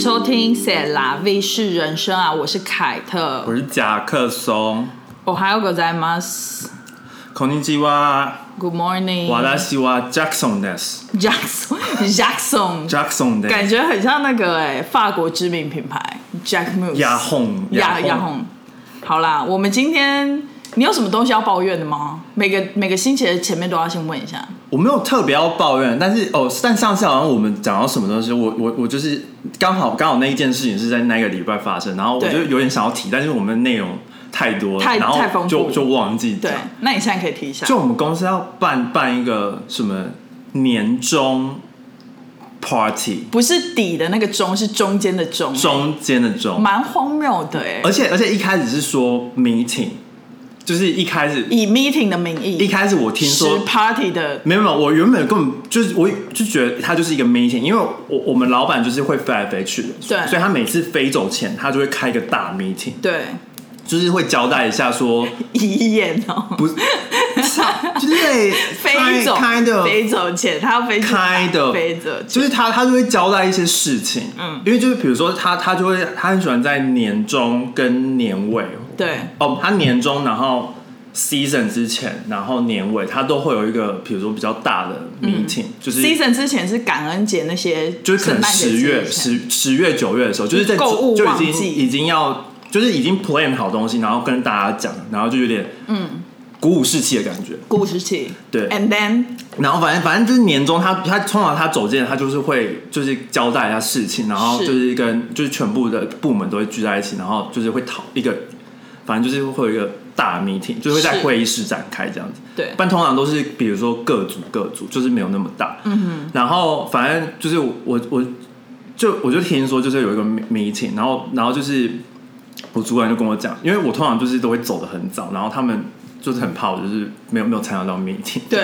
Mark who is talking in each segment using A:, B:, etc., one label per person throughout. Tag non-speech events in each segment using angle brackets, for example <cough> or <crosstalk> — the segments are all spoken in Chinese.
A: 收听《塞拉 V 是人生》啊，我是凯特。
B: 我是甲克松。
A: 我还有个在吗？Good
B: こんにちは。
A: morning。
B: 私はジャクソンです。
A: Jackson Jackson，
B: ジャクソンです。
A: 感觉很像那个哎、法国知名品牌 Jack Muse。
B: 雅红
A: 雅雅红。好啦，我们今天你有什么东西要抱怨的吗？每个每个星期的前面都要先问一下。
B: 我没有特别要抱怨，但是哦，但上次好像我们讲到什么东西，我我我就是刚好刚好那一件事情是在那个礼拜发生，然后我就有点想要提，但是我们内容太多了，
A: 太
B: 然后就就忘记
A: 对
B: 讲。，
A: 那你现在可以提一下。
B: 就我们公司要办办一个什么年终 party，
A: 不是底的那个中，是中间的中，
B: 中间的中，
A: 蛮荒谬的哎、
B: 而且而且一开始是说 meeting，就是一开始
A: 以 meeting 的名义，
B: 一开始我听说
A: party 的。
B: 没有没有，我原本根本就是我就觉得他就是一个 meeting，因为我我们老板就是会飞来飞去的，
A: 对。
B: 所以他每次飞走前，他就会开一个大 meeting，
A: 对。
B: 就是会交代一下说，<laughs>
A: 遗言哦，
B: 不是，就是 <laughs>
A: 飞走
B: kind of
A: 飞走前，他要飞去哪
B: ？kind of
A: 飞走，
B: 就是他他就会交代一些事情，嗯，因为就是比如说他他就会他很喜欢在年终跟年尾，
A: 对。
B: 哦，他年终然后 season 之前，然后年尾他都会有一个比如说比较大的 meeting，、就是
A: season 之前是感恩节那些，
B: 就是可能十月十十月九月的时候，就是在
A: 购物
B: 就已经已经要就是已经 plan 好东西，然后跟大家讲，然后就有点嗯。鼓舞士气的感觉。
A: 鼓舞士气，
B: 对
A: ，and then
B: 然后反正反正就是年终他他通常他走进来，他就是会就是交代一下事情，然后就是跟就是全部的部门都会聚在一起，然后就是会讨一个，反正就是会有一个大 meeting，就会在会议室展开这样子。
A: 对
B: 但通常都是比如说各组各组，就是没有那么大。嗯哼。然后反正就是我我就我就听说就是有一个 meeting，然后然后就是我主管就跟我讲，因为我通常就是都会走的很早，然后他们就是很怕我就是没有没有参加到 meeting。
A: 对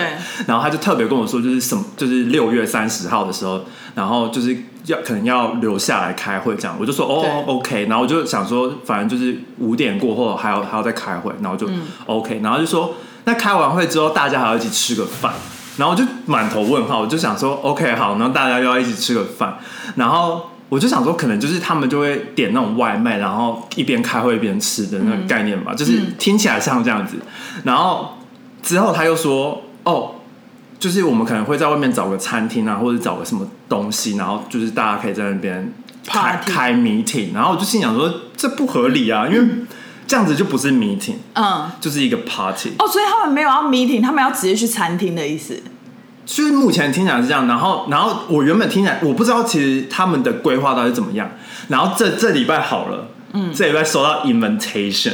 B: 然后他就特别跟我说，就是什么，就是六月三十号的时候，然后就是要可能要留下来开会这样，我就说哦 OK，然后我就想说，反正就是五点过后还要还要再开会，然后就
A: 嗯
B: OK，、然后就说那开完会之后大家还要一起吃个饭，然后我就满头问号，我就想说 OK 好，然后大家又要一起吃个饭，然后。我就想说，可能就是他们就会点那种外卖，然后一边开会一边吃的那个概念吧，就是听起来像这样子。然后之后他又说，哦，就是我们可能会在外面找个餐厅啊，或者找个什么东西，然后就是大家可以在那边开
A: Party
B: 开 meeting，然后我就心想说这不合理啊，因为这样子就不是 meeting，
A: 嗯，
B: 就是一个 party。
A: 哦，所以他们没有要 meeting，他们要直接去餐厅的意思。
B: 就是目前听起来是这样，然后然后我原本听起来我不知道其实他们的规划到底怎么样，然后这这礼拜好了，嗯，这礼拜收到 invitation。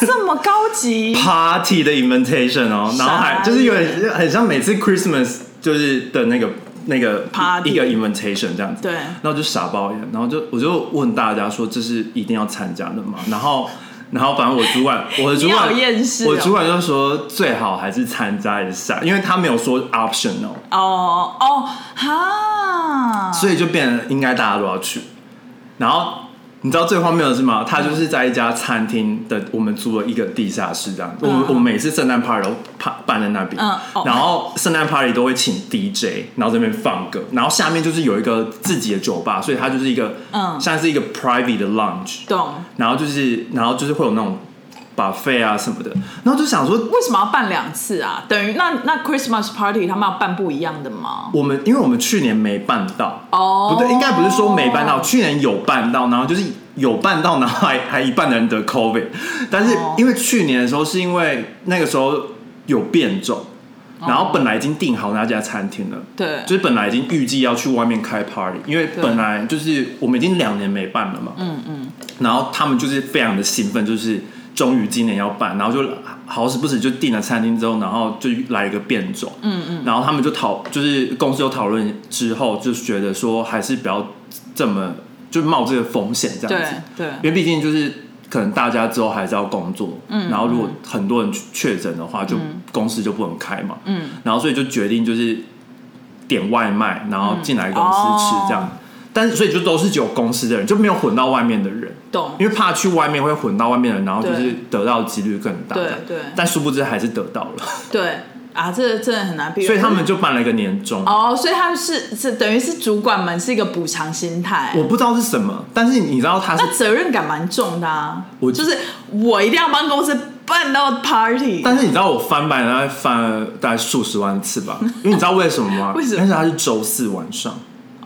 B: <laughs>
A: 这么高级
B: ？Party 的 invitation 哦，然后还就是有很像每次 Christmas 就是的那个那个
A: Party
B: 一个 invitation 这样子，
A: 对。
B: 然后就傻包眼，然后就我就问大家说这是一定要参加的吗？然后然后反正我主管我的主管
A: 哦。
B: 我主管就说最好还是参加一下，因为他没有说 optional，
A: 哦哦哈，
B: 所以就变得应该大家都要去，然后。你知道最荒谬的是吗？他就是在一家餐厅的，我们租了一个地下室这样。我们我们每次圣诞 party 都办办在那边，
A: 嗯哦
B: 然后圣诞 party 都会请 DJ，然后这边放歌，然后下面就是有一个自己的酒吧，所以它就是一个，
A: 嗯
B: 像是一个 private 的 lounge，
A: 懂？
B: 然后就是然后就是会有那种 buffet 啊什么的，然后就想说，
A: 为什么要办两次啊？等于那那 Christmas party 他们要办不一样的吗？
B: 我们因为我们去年没办到，
A: 哦
B: 不对，应该不是说没办到，去年有办到，然后就是有办到，然后还还一半的人得 COVID，但是
A: 哦
B: 因为去年的时候是因为那个时候有变种，然后本来已经订好那家餐厅了。
A: 对，
B: 就是本来已经预计要去外面开 party，因为本来就是我们已经两年没办了嘛，
A: 嗯嗯，
B: 然后他们就是非常的兴奋，就是终于今年要办，然后就好死不死就订了餐厅之后，然后就来一个变种，
A: 嗯嗯，
B: 然后他们就讨，就是公司有讨论之后，就觉得说还是不要这么就冒这个风险这样子，
A: 对
B: 因为毕竟就是可能大家之后还是要工作，
A: 嗯
B: 然后如果很多人确诊的话，就公司就不能开嘛，
A: 嗯，
B: 然后所以就决定就是点外卖，然后进来公司吃这样。
A: 哦
B: 但是所以就都是只有公司的人，就没有混到外面的人，
A: 懂？
B: 因为怕去外面会混到外面的人，然后就是得到的几率更大。
A: 对对
B: 但殊不知还是得到了。<laughs>
A: 对，啊，这真的很难避免。
B: 所以他们就办了一个年终。
A: 哦，所以他们是是等于是主管们是一个补偿心态。
B: 我不知道是什么，但是你知道他是
A: 那责任感蛮重的啊。
B: 我
A: 就是我一定要帮公司办到 party。
B: 但是你知道我翻版大概翻了大概数十万次吧，<laughs> 因为你知道为什么吗？
A: 为什么
B: 但是它是周四晚上，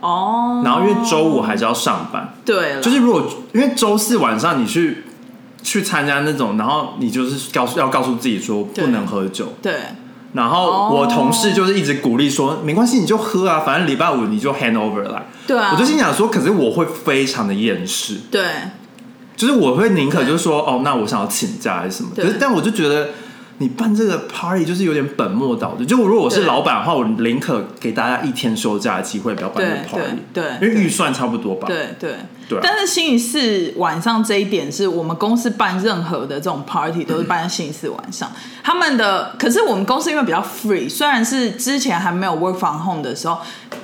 A: 哦，
B: 然后因为周五还是要上班，
A: 对，
B: 就是如果因为周四晚上你去去参加那种，然后你就是告诉要告诉自己说不能喝酒，
A: 对。
B: 然后
A: 哦
B: 我同事就是一直鼓励说没关系你就喝啊，反正礼拜五你就 hand over 来。
A: 对啊，
B: 我就心想说，可是我会非常的厌世，
A: 对。
B: 就是我会宁可就是说哦，那我想要请假还是什么，可是但我就觉得。你办这个 party 就是有点本末倒置。就如果我是老板的话，我宁可给大家一天休假的机会，不要办这个
A: 对
B: party，
A: 对
B: 因为预算差不多吧。
A: 对对。但是星期四晚上这一点是我们公司办任何的这种 party 都是办在星期四晚上。他们的可是我们公司因为比较 free，虽然是之前还没有 work from home 的时候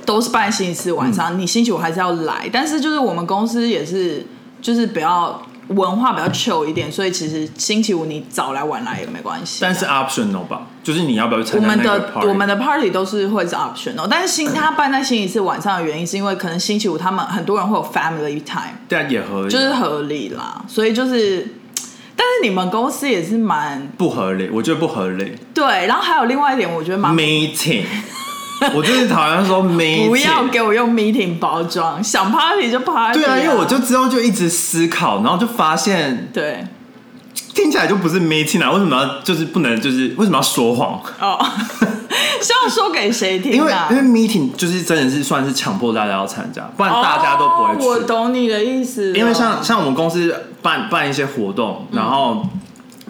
A: 都是办星期四晚
B: 嗯
A: 上，你星期五还是要来，但是就是我们公司也是就是比较文化比较 chill 一点，所以其实星期五你早来晚来也没关系。
B: 但是 optional 吧，就是你要不要去参加我们
A: 的我们的 party 都是会是 optional，但是星他办在星期四晚上的原因是因为可能星期五他们很多人会有 family time。
B: 对啊，也合理，
A: 就是合理啦，所以就是，但是你们公司也是蛮
B: 不合理，我觉得不合理。
A: 对，然后还有另外一点，我觉得蛮
B: meeting，<laughs> 我就是讨厌说 meeting，
A: 不要给我用 meeting 包装，想 party 就 party，、
B: 对啊，因为我就之后就一直思考，然后就发现
A: 对
B: 听起来就不是 meeting 啊，为什么要就是不能就是为什么要说谎？
A: 哦，<laughs> 是要说给谁听
B: 因为
A: 啊？
B: 因为 meeting 就是真的是算是强迫大家要参加，不然大家都不会去。
A: 哦我懂你的意思，
B: 因为像像我们公司办办一些活动，然后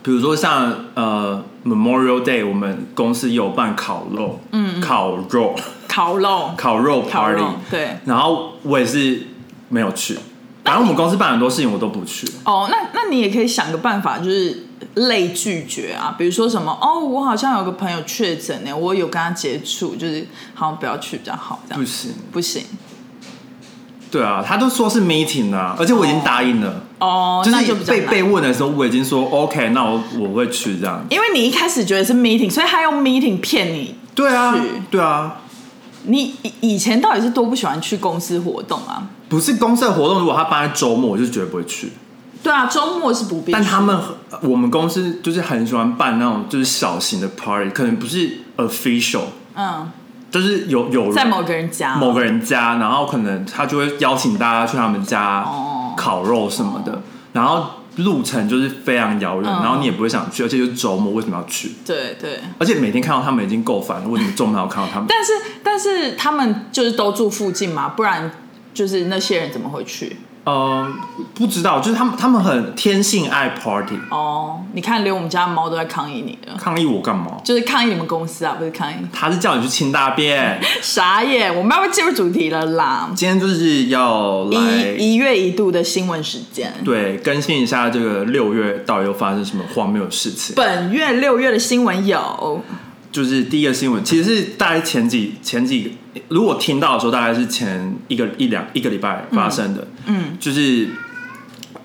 B: 比如说像呃 Memorial Day，我们公司有办烤肉，嗯，烤肉。
A: 烤肉，<laughs>
B: 烤肉 party，
A: 肉，对。
B: 然后我也是没有去，反正我们公司办很多事情我都不去。
A: 哦，那那你也可以想个办法，就是类拒绝啊，比如说什么哦，我好像有个朋友确诊呢，我有跟他接触，就是好像不要去比较好，这样。
B: 不行，
A: 不行。
B: 对啊，他都说是 meeting 啊，而且我已经答应了，
A: 哦，
B: 就是
A: 就
B: 被被问的时候我已经说 OK，那我我会去这样。
A: 因为你一开始觉得是 meeting，所以他用 meeting 骗你。
B: 对啊，对啊，
A: 你以以前到底是多不喜欢去公司活动啊？
B: 不是公司的活动，如果他办在周末，我就绝对不会去。
A: 对啊，周末是不必去。
B: 但他们我们公司就是很喜欢办那种就是小型的 party，可能不是 official，
A: 嗯，
B: 就是有有人
A: 在某个人家，
B: 某个人家，然后可能他就会邀请大家去他们家
A: 哦
B: 烤肉什么的，然后路程就是非常遥远，
A: 嗯
B: 然后你也不会想去，而且就是周末为什么要去？
A: 对对。
B: 而且每天看到他们已经够烦了，为什么周末还要看到他们？
A: 但是但是他们就是都住附近嘛，不然就是那些人怎么会去？
B: 嗯，不知道，就是他们他们很天性爱 party，
A: 哦，你看，连我们家的猫都在抗议你了，
B: 抗议我干嘛？
A: 就是抗议你们公司啊，不是抗议。
B: 他是叫你去清大便。<laughs>
A: 傻眼，我们要不要进入主题了啦？
B: 今天就是要来
A: 一一月一度的新闻时间。
B: 对更新一下这个六月到底又发生什么荒谬的事情。
A: 本月六月的新闻有，
B: 就是第一个新闻，其实是大概前几前几，如果听到的时候，大概是前一个一两一个礼拜发生的。
A: 嗯，
B: 就是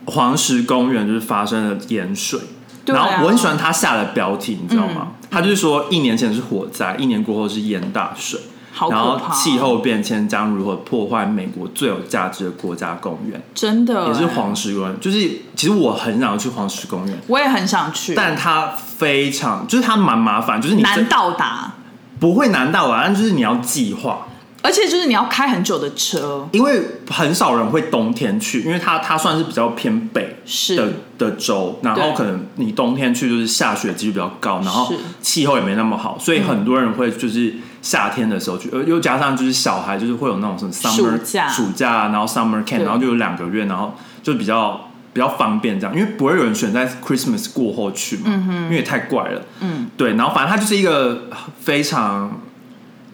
B: 黄石公园就是发生了盐水，
A: 啊
B: 然后我很喜欢他下的标题，你知道吗？他就是说一年前是火灾，一年过后是淹大水。
A: 好可
B: 然后气候变迁将如何破坏美国最有价值的国家公园，
A: 真的。
B: 也是
A: 欸
B: 黄石公园。就是其实我很想要去黄石公园，
A: 我也很想去，
B: 但它非常就是它蛮麻烦，就是你
A: 难到达，
B: 不会难到啊，但就是你要计划，
A: 而且就是你要开很久的车，
B: 因为很少人会冬天去，因为它它算是比较偏北
A: 是。
B: 的的州，然后
A: 对。
B: 可能你冬天去就是下雪几率比较高，然后
A: 是。
B: 气候也没那么好，所以很多人会就是夏天的时候去，呃，又加上就是小孩就是会有那种什么 summer
A: 暑假
B: 暑假，然后 summer camp，然后就有两个月，然后就比较。比较方便这样，因为不会有人选在 Christmas 过后去嘛，嗯因为也太怪了。
A: 嗯，
B: 对，然后反正它就是一个非常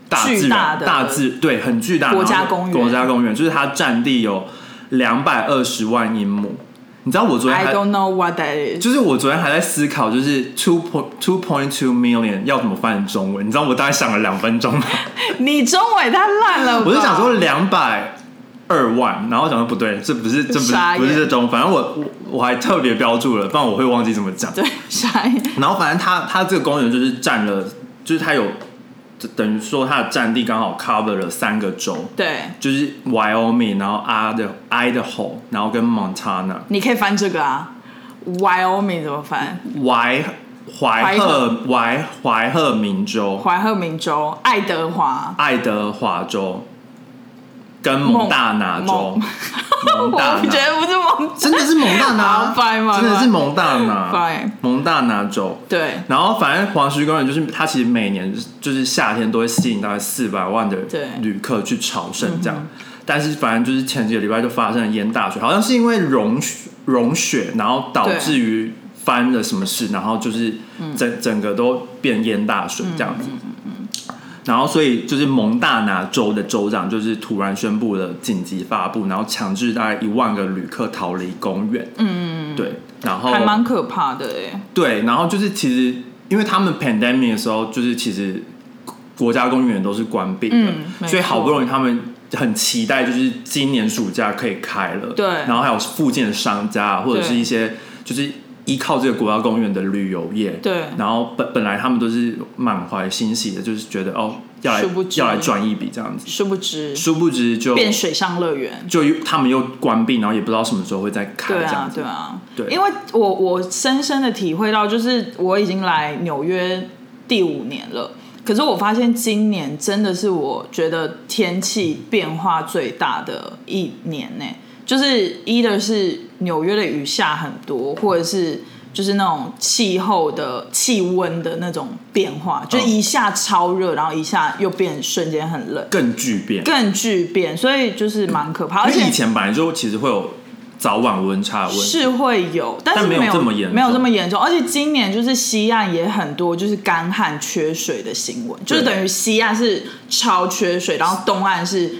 B: 大自然、
A: 大的
B: 大自对很巨大的
A: 国家公园
B: 国家公园就是它占地有两百二十万英亩。你知道我昨天
A: I
B: 还
A: don't know what that is。
B: 就是我昨天还在思考，就是 two point two point two million 要怎么翻译中文？你知道我大概想了两分钟吗，<laughs>
A: 你中文太烂了！
B: 我就想说两百二万，然后想说不对，这不是这不是不是这中，反正我我我还特别标注了，不然我会忘记怎么讲。
A: 对，傻眼。
B: 然后反正它它这个公园就是占了就是它有等于说它的占地刚好 cover 了三个州，
A: 对，
B: 就是 Wyoming，然后 Idaho Idaho，然后跟 Montana。
A: 你可以翻这个啊，Wyoming 怎么翻？
B: 怀怀赫。怀怀赫明州、
A: 怀赫明州、爱德华、
B: 爱德华州跟蒙大拿州。蒙大
A: 我觉得不是蒙，
B: 真的是蒙大拿，真的是蒙大拿。蒙大拿州。
A: 对，
B: 然后反正黄石公园就是它，其实每年就是夏天都会吸引大概四百万的旅客去朝圣这样。但是反正就是前几个礼拜就发生了淹大水，好像是因为融融雪，然后导致于翻了什么事，然后就是整整个都变淹大水这样子。然后，所以就是蒙大拿州的州长就是突然宣布了紧急发布，然后强制大概一万个旅客逃离公园。嗯，对，然后
A: 还蛮可怕的哎。
B: 对，然后就是其实因为他们 pandemic 的时候，就是其实国家公园都是关闭的，
A: 嗯
B: 所以好不容易他们很期待，就是今年暑假可以开了。
A: 对
B: 然后还有附近的商家或者是一些就是依靠这个国家公园的旅游业。
A: 对。
B: 然后本本来他们都是满怀欣喜的，就是觉得哦要来要来赚一笔这样子，
A: 殊不知。
B: 殊不知就
A: 变水上乐园。
B: 就他们又关闭，然后也不知道什么时候会再开
A: 对啊。对啊，
B: 对。
A: 因为我我深深的体会到，就是我已经来纽约第五年了，可是我发现今年真的是我觉得天气变化最大的一年呢，就是一的是纽约的雨下很多，或者是。就是那种气候的气温的那种变化，就一下超热，然后一下又变瞬间很冷，
B: 更巨变。
A: 更巨变，所以就是蛮可怕。而且
B: 以前本来就其实会有早晚温差温，
A: 是会有，但是
B: 没有这么严重
A: 没有这么严重。而且今年就是西岸也很多就是干旱缺水的新闻，就是等于西岸是超缺水，然后东岸是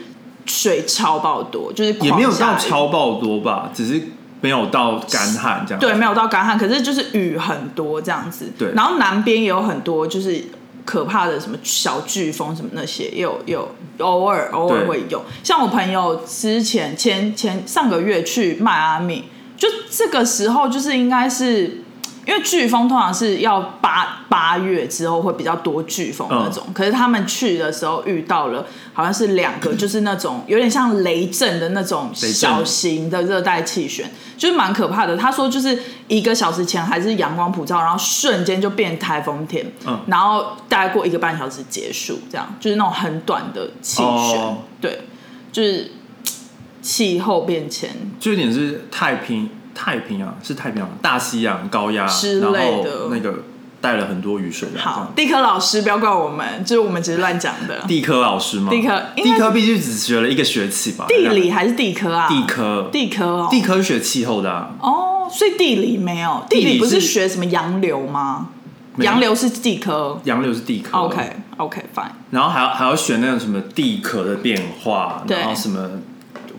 A: 水超爆多，就是
B: 也没有到超爆多吧，只是没有到干旱这样。
A: 对，没有到干旱，可是就是雨很多这样子。
B: 对
A: 然后南边也有很多就是可怕的什么小飓风什么那些，也有有偶尔偶尔
B: 对
A: 会有。像我朋友之前前前上个月去迈阿密，就这个时候就是应该是。因为飓风通常是要八八月之后会比较多飓风那种，可是他们去的时候遇到了好像是两个，就是那种有点像雷阵的那种小型的热带气旋，就是蛮可怕的。他说就是一个小时前还是阳光普照，然后瞬间就变台风天，
B: 嗯
A: 然后大概过一个半小时结束，这样就是那种很短的气旋，
B: 哦
A: 对，就是气候变迁。
B: 就有点是太平太平洋是太平洋大西洋高压，
A: 之
B: 然
A: 类的
B: 后那个带了很多雨水来。
A: 好，地科老师不要怪我们，就是我们只是乱讲的。
B: 地科老师吗？
A: 地科
B: 地科毕竟只学了一个学期吧。
A: 地理还是地科啊？
B: 地科
A: 地科哦，
B: 地科是学气候的啊，
A: 哦，所以地理没有，
B: 地理
A: 不是
B: 是
A: 学什么洋流吗？洋流是地科。
B: 洋流是地科。
A: OK OK fine。
B: 然后还要还要选那种什么地壳的变化，然后什么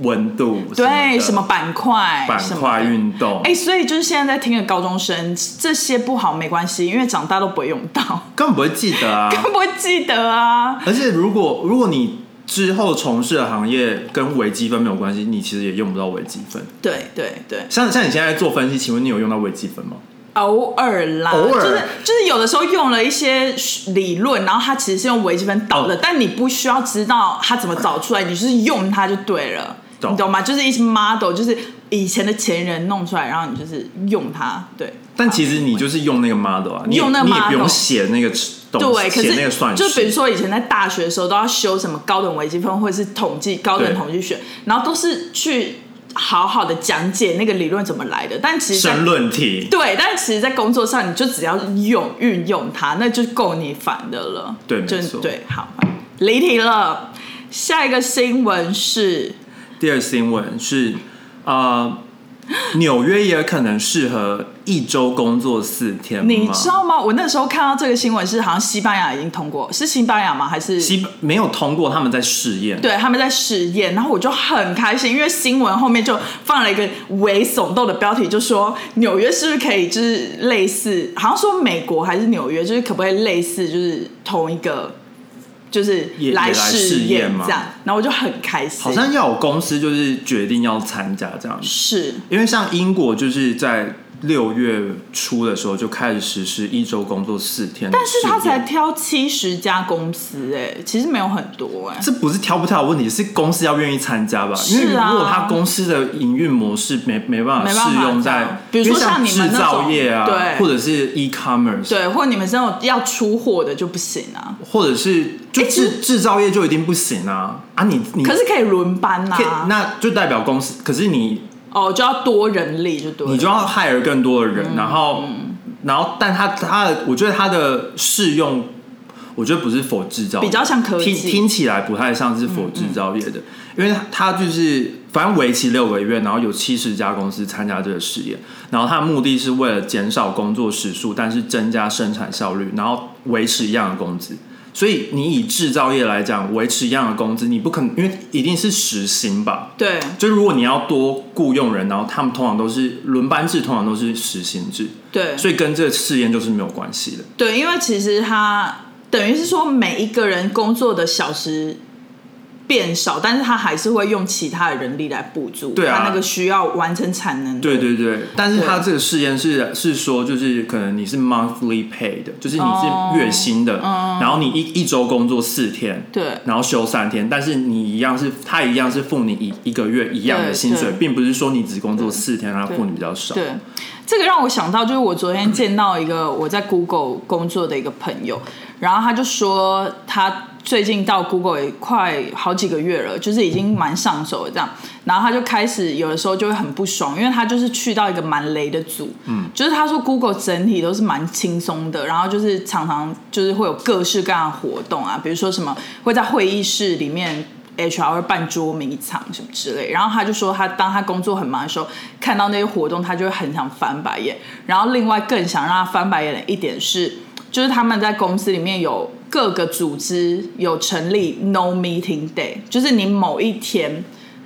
B: 温度，
A: 对，什
B: 什
A: 么板块，
B: 板块运动，
A: 哎、所以就是现在在听的高中生，这些不好没关系，因为长大都不会用到，
B: 根本不会记得啊。<laughs>
A: 根本不会记得啊。
B: 而且如果如果你之后从事的行业跟微积分没有关系，你其实也用不到微积分。
A: 对对对，
B: 像像你现在做分析，请问你有用到微积分吗？
A: 偶尔啦，
B: 偶尔
A: 就是就是有的时候用了一些理论，然后它其实是用微积分导的，
B: 哦
A: 但你不需要知道它怎么导出来，你就是用它就对了，
B: 懂
A: 你懂吗？就是一些 model，就是以前的前人弄出来，然后你就是用它，对。
B: 但其实你就是用那个 model 啊，你
A: 用那个
B: 你也不
A: model
B: 用写那个东
A: 对，可
B: 写那个算
A: 是
B: 式，
A: 就比如说以前在大学的时候都要修什么高等微积分或者是统计高等
B: 对
A: 统计学，然后都是去好好的讲解那个理论怎么来的，但其实在
B: 申论题，
A: 对，但其实，在工作上你就只要用运用它，那就够你烦的了。就
B: 对没错
A: 对，好，离题了。下一个新闻是，
B: 第二新闻是呃，纽约也可能适合一周工作四天？
A: 你知道吗？我那时候看到这个新闻是，好像西班牙已经通过，是西班牙吗？还是
B: 西没有通过，他们在试验。
A: 对，他们在试验，然后我就很开心，因为新闻后面就放了一个微耸动的标题，就说纽约是不是可以就是类似，好像说美国还是纽约，就是可不可以类似，就是同一个，就是来
B: 也也来试验
A: 嘛这样，然后我就很开心，
B: 好像要有公司就是决定要参加这样子，
A: 是。
B: 因为像英国就是在六月初的时候就开始实施一周工作四天，
A: 但是他才挑七十家公司，哎，其实没有很多，哎，
B: 这不是挑不挑的问题，是公司要愿意参加吧？因为如果他公司的营运模式没没办法适用在，
A: 比如说
B: 像
A: 你们
B: 制造业啊，
A: 对，
B: 或者是 e commerce，
A: 对，或者你们这种要出货的就不行啊，
B: 或者是就制制造业就一定不行啊。啊！你你
A: 可是可以轮班呐，
B: 那就代表公司，可是你。
A: 哦，就要多人力就对，
B: 你就要 hire 更多的人，然后，然后，但他他的，我觉得他的适用，我觉得不是否制造，
A: 比较像科技，
B: 听听起来不太像是否制造业的，因为他就是反正为期六个月，然后有七十家公司参加这个实验，然后他的目的是为了减少工作时数，但是增加生产效率，然后维持一样的工资。所以你以制造业来讲，维持一样的工资，你不可能，因为一定是时薪吧？
A: 对。
B: 就如果你要多雇佣人，然后他们通常都是轮班制，通常都是时薪制。
A: 对。
B: 所以跟这个试验就是没有关系的。
A: 对，因为其实他等于是说每一个人工作的小时。变少，但是他还是会用其他的人力来补助对他那个需要完成产能。
B: 对对对，但是他这个试验是是说，就是可能你是 monthly pay 的，就是你是月薪的，然后你一一周工作四天，
A: 对，
B: 然后休三天，但是你一样是他一样是付你一一个月一样的薪水，并不是说你只工作四天，他付你比较少。
A: 对，这个让我想到，就是我昨天见到一个我在 Google 工作的一个朋友，然后他就说他。最近到 Google 也快好几个月了，就是已经蛮上手了这样，然后他就开始有的时候就会很不爽，因为他就是去到一个蛮雷的组，嗯，就是他说 Google 整体都是蛮轻松的，然后就是常常就是会有各式各样的活动啊，比如说什么会在会议室里面 HR 办捉迷藏什么之类，然后他就说他当他工作很忙的时候，看到那些活动，他就会很想翻白眼，然后另外更想让他翻白眼的一点是，就是他们在公司里面有。各个组织有成立 no meeting day，就是你某一天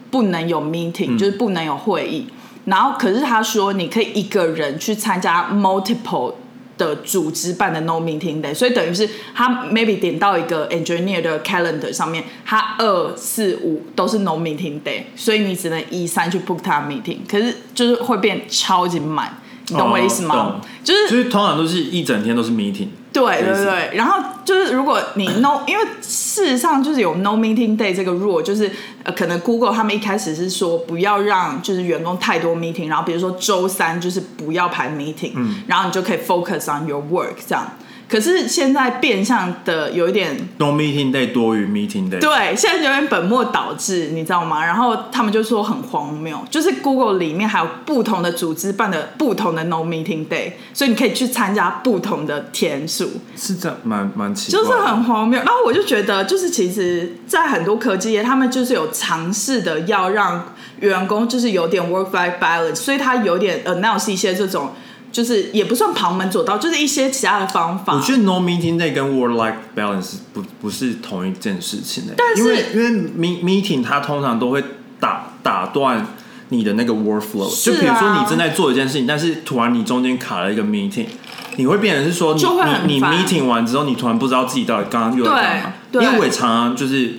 A: 不能有 meeting，就是不能有会议。然后，可是他说你可以一个人去参加 multiple 的组织办的 no meeting day，所以等于是他 maybe 点到一个 engineer 的 calendar 上面，他二四五都是 no meeting day，所以你只能一三去 book 他 meeting，可是就是会变超级满。你懂我意思吗？就是，
B: 所以通常都是一整天都是 meeting。
A: 对对对，然后就是如果你 no，因为事实上就是有 no meeting day 这个 rule，就是呃，可能 Google 他们一开始是说不要让就是员工太多 meeting，然后比如说周三就是不要排 meeting，嗯，然后你就可以 focus on your work 这样。可是现在变相的有一点
B: no meeting day 多于 meeting day，
A: 对，现在有点本末倒置，你知道吗？然后他们就说很荒谬，就是 Google 里面还有不同的组织办的不同的 no meeting day，所以你可以去参加不同的天数，
B: 是这样，蛮蛮奇，
A: 就是很荒谬。然后我就觉得，就是其实，在很多科技业，他们就是有尝试的要让员工就是有点 work life balance，所以他有点 announce 一些这种。就是也不算旁门左道，就是一些其他的方法。
B: 我觉得 no meeting day 跟 work life balance 不不是同一件事情诶。
A: 但是
B: 因为因为 meeting 它通常都会打打断你的那个 workflow，就比如说你正在做一件事情，但是突然你中间卡了一个 meeting，你会变成是说你你你 meeting 完之后，你突然不知道自己到底刚刚又在干嘛。因为我也常常就是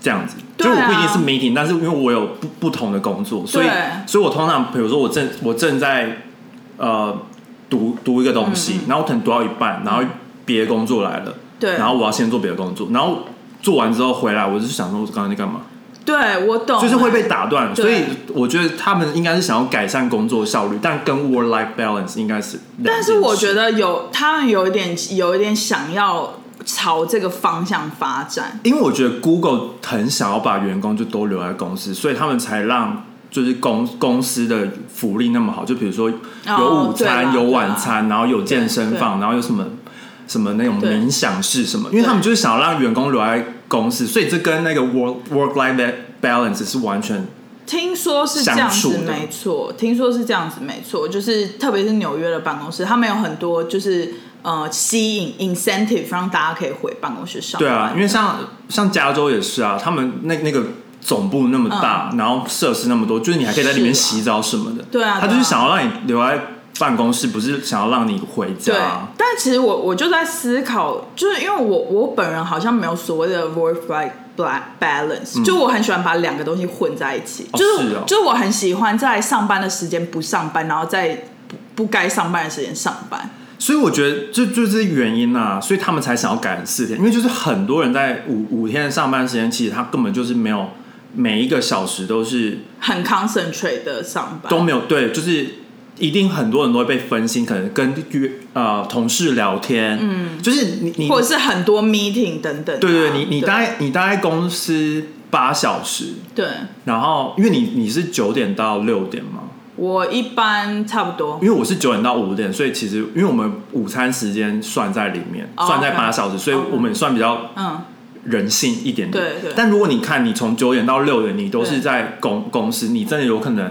B: 这样子，就我不一定是 meeting，但是因为我有不不同的工作，所以所以我通常比如说我正我正在。呃，读读一个东西，然后可能读到一半，然后别的工作来了，
A: 对，
B: 然后我要先做别的工作，然后做完之后回来，我就是想说，我刚刚在干嘛？
A: 对，我懂，
B: 就是会被打断，所以我觉得他们应该是想要改善工作效率，但跟 work life balance 应该是，
A: 但是我觉得有他们有一点有一点想要朝这个方向发展，
B: 因为我觉得 Google 很想要把员工就都留在公司，所以他们才让。就是公公司的福利那么好，就比如说有午餐、有晚餐，然后有健身房，然后有什么什么那种冥想室什么，因为他们就是想要让员工留在公司，所以这跟那个 work work life balance 是完全
A: 听说是这样子，没错，听说是这样子，没错，就是特别是纽约的办公室，他们有很多就是呃吸引 incentive 让大家可以回办公室上。
B: 对啊，因为像像加州也是啊，他们那那个。总部那么大，然后设施那么多，就是你还可以在里面洗澡什么的。
A: 对啊，
B: 他就是想要让你留在办公室，不是想要让你回家。
A: 对，但其实我我就在思考，就是因为我我本人好像没有所谓的 work life balance，就我很喜欢把两个东西混在一起，就是就是我很喜欢在上班的时间不上班，然后在不该上班的时间上班。
B: 所以我觉得这就是原因啊，所以他们才想要改成四天，因为就是很多人在五五天的上班时间，其实他根本就是没有每一个小时都是
A: 很 concentrate 的上班，
B: 都没有对，就是一定很多人都会被分心，可能跟约呃同事聊天，嗯，就是你你
A: 或者是很多 meeting 等等啊、
B: 对对，你你
A: 对。
B: 大概你大概公司八小时，
A: 对。
B: 然后因为你你是九点到六点嘛，
A: 我一般差不多。
B: 因为我是九点到五点，所以其实因为我们午餐时间算在里面，
A: 哦
B: 算在八小时，所以我们算比较
A: 嗯
B: 人性一点点。
A: 对对
B: 但如果你看你从九点到六点，你都是在公公司，你真的有可能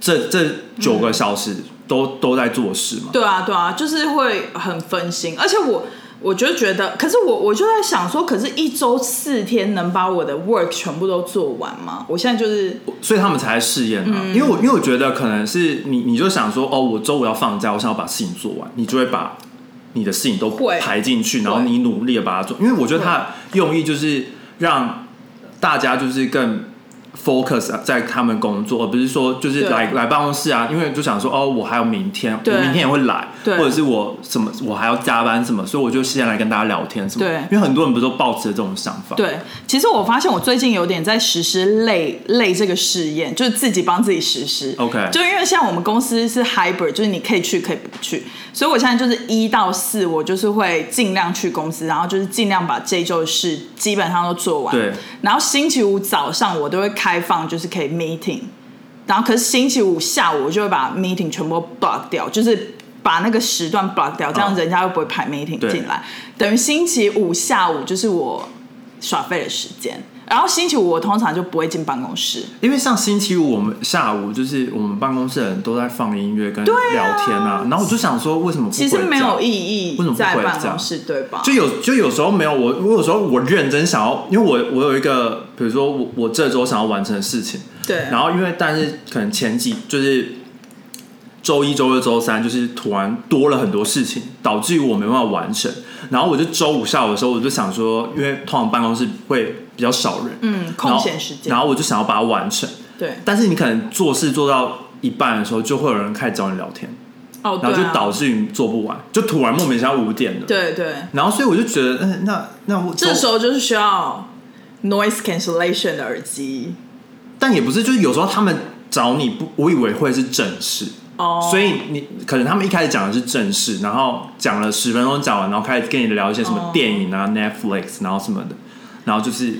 B: 这这九个小时都、都在做事嘛？
A: 对啊对啊，就是会很分心，而且我。我就觉得，可是我我就在想说，可是一周四天能把我的 work 全部都做完吗？我现在就是
B: 所以他们才在试验啊。
A: 嗯
B: 因为我因为我觉得可能是你你就想说，哦，我周五要放假，我想要把事情做完，你就会把你的事情都排进去，然后你努力的把它做。因为我觉得它的用意就是让大家就是更 focus 在他们工作，而不是说就是来来办公室啊，因为就想说哦，我还有明天，我明天也会来，
A: 对
B: 或者是我什么我还要加班什么，所以我就先来跟大家聊天什么。
A: 对
B: 因为很多人不是都抱持着这种想法。
A: 对，其实我发现我最近有点在实施累累这个试验，就是自己帮自己实施。
B: OK
A: 就因为像我们公司是 hybrid，就是你可以去可以不去，所以我现在就是一到四，我就是会尽量去公司，然后就是尽量把这一周的事基本上都做完。
B: 对。
A: 然后星期五早上我都会开放，就是可以 meeting，然后可是星期五下午我就会把 meeting 全部 block 掉，就是。把那个时段 block 掉，这样
B: 嗯
A: 人家又不会排 meeting 进来。等于星期五下午就是我耍废的时间，然后星期五我通常就不会进办公室。
B: 因为像星期五我们下午就是我们办公室的人都在放音乐跟聊天啊，然后我就想说为什么不
A: 其实没有意义
B: 为什么不
A: 在办公室，对吧？
B: 就有就有时候没有我，我有时候我认真想要，因为我我有一个，比如说我我这周想要完成的事情，
A: 对，
B: 然后因为但是可能前几就是周一、周二、周三就是突然多了很多事情，导致于我没办法完成。然后我就周五下午的时候，我就想说，因为通常办公室会比较少人，
A: 嗯，空闲时间。
B: 然，后我就想要把它完成。
A: 对，
B: 但是你可能做事做到一半的时候，就会有人开始找你聊天，
A: 哦，
B: 然后就导致于做不完，就突然莫名其妙五点了。
A: 对对，
B: 然后所以我就觉得，嗯，那那我
A: 这时候就是需要 noise cancellation 的耳机。
B: 但也不是，就是有时候他们找你不，我以为会是正事，
A: 哦，
B: 所以你可能他们一开始讲的是正事，然后讲了十分钟讲完，然后开始跟你聊一些什么
A: 哦。
B: 电影啊、Netflix，然后什么的，然后就是，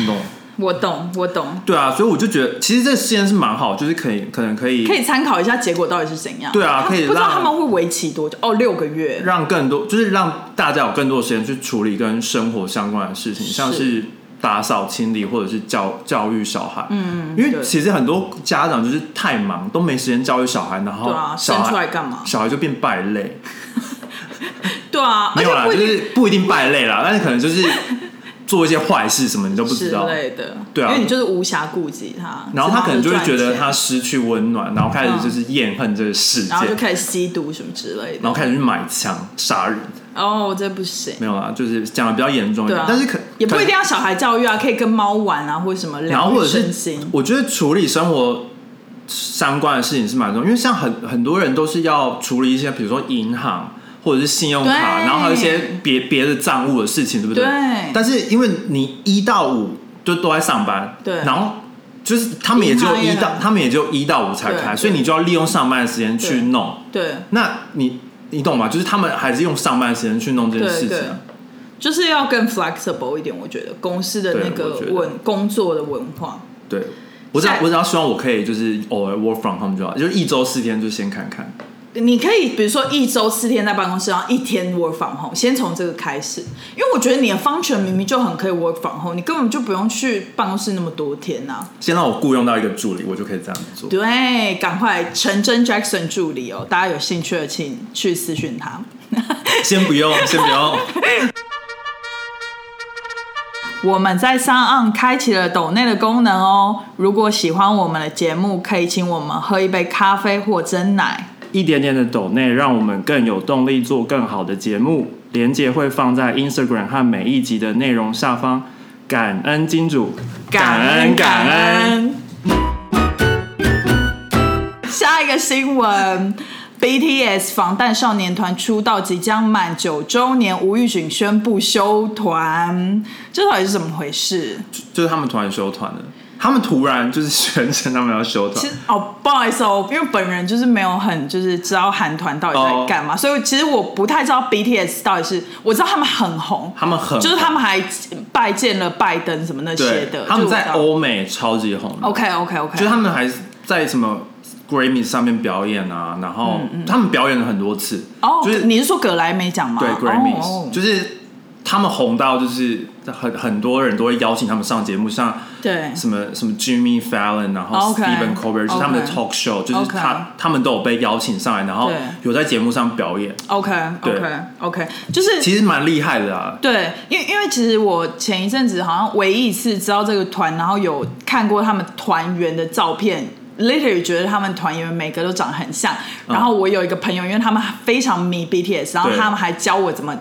B: 你懂？
A: 我懂，我懂，
B: 对啊，所以我就觉得其实这个实验是蛮好，就是可以可能可以
A: 可以参考一下结果到底是怎样。
B: 对啊可以
A: 不知道他们会为期多久？哦，六个月。
B: 让更多，就是让大家有更多的时间去处理跟生活相关的事情，
A: 是
B: 像是打扫、清理或者是教教育小孩。
A: 嗯，
B: 因为其实很多家长就是太忙，都没时间教育小孩，然后
A: 生出来
B: 孩
A: 干嘛？
B: 小孩就变败类。<laughs>
A: 对啊，而
B: 没有啦，就是不一定败类啦，但是可能就是做一些坏事什么，你都不知道之。
A: 类的。
B: 对啊
A: 因为你就是无暇顾及他，
B: 然后他可能就会觉得他失去温暖，然后开始就是厌恨这个世界，
A: 然后就开始吸毒什么之类的。
B: 然后开始去买枪杀人。
A: 哦，这不行。
B: 没有啊，就是讲的比较严重一点，
A: 啊，
B: 但是可可
A: 也不一定要小孩教育啊，可以跟猫玩啊，或者什么
B: 然后或者是。我觉得处理生活相关的事情是蛮重要，因为像很很多人都是要处理一些，比如说银行或者是信用卡，然后还有一些别别的账务的事情，对不对？
A: 对
B: 但是因为你一到五就都在上班，
A: 对
B: 然后就是他们也只有一到他们也只有一到五才开，所以你就要利用上班的时间去弄。
A: 对
B: 那你你懂吗？就是他们还是用上班的时间去弄这件事情。，
A: 就是要更 flexible 一点。我觉得公司的那个文工作的文化，
B: 对，我只要我只要希望我可以就是偶尔 work from home 就好，就是一周四天就先看看。
A: 你可以比如说一周四天在办公室，然后一天 work from home，先从这个开始。因为我觉得你的 function 明明就很可以 work from home，你根本就不用去办公室那么多天呐、
B: 先让我雇佣到一个助理，我就可以这样子做。
A: 对，赶快陈真 Jackson 助理哦，大家有兴趣的请去私讯他。
B: 先不用，先不用。<laughs>
A: 我们在上岸开启了抖内的功能哦。如果喜欢我们的节目，可以请我们喝一杯咖啡或真奶。
B: 一点点的抖内，让我们更有动力做更好的节目。连接会放在 Instagram 和每一集的内容下方。感恩金主，感
A: 恩感恩。下下一个新闻，BTS 防弹少年团出道即将满九周年，吴玉珣宣布休团，这到底是怎么回事？
B: 就是他们突然休团了，他们突然就是宣称他们要休团。
A: 其。实哦，不好意思哦，因为本人就是没有很就是知道韩团到底在干嘛，所以其实我不太知道 BTS 到底是，我知道他们很红，
B: 他们很
A: 就是他们还拜见了拜登什么那些的，，
B: 他们在欧美超级红。
A: OK OK OK，
B: 就是他们还在什么 Grammy 上面表演啊，然后他们表演了很多次，
A: 嗯哦，
B: 就是
A: 你是说葛莱美奖吗？
B: 对 Grammys，、
A: 哦。
B: 就是他们红到就是很很多人都会邀请他们上节目，像
A: 对。
B: 什么什么 Jimmy Fallon，然后 Stephen Colbert，就是他们的 talk show，就是他他们都有被邀请上来，然后有在节目上表演
A: ，OK OK OK，就是
B: 其实蛮厉害的啊。
A: 对，因为因为其实我前一阵子好像唯一一次知道这个团，然后有看过他们团员的照片。literally 觉得他们团员每个都长得很像，然后我有一个朋友，因为他们非常迷 BTS，然后他们还教我怎么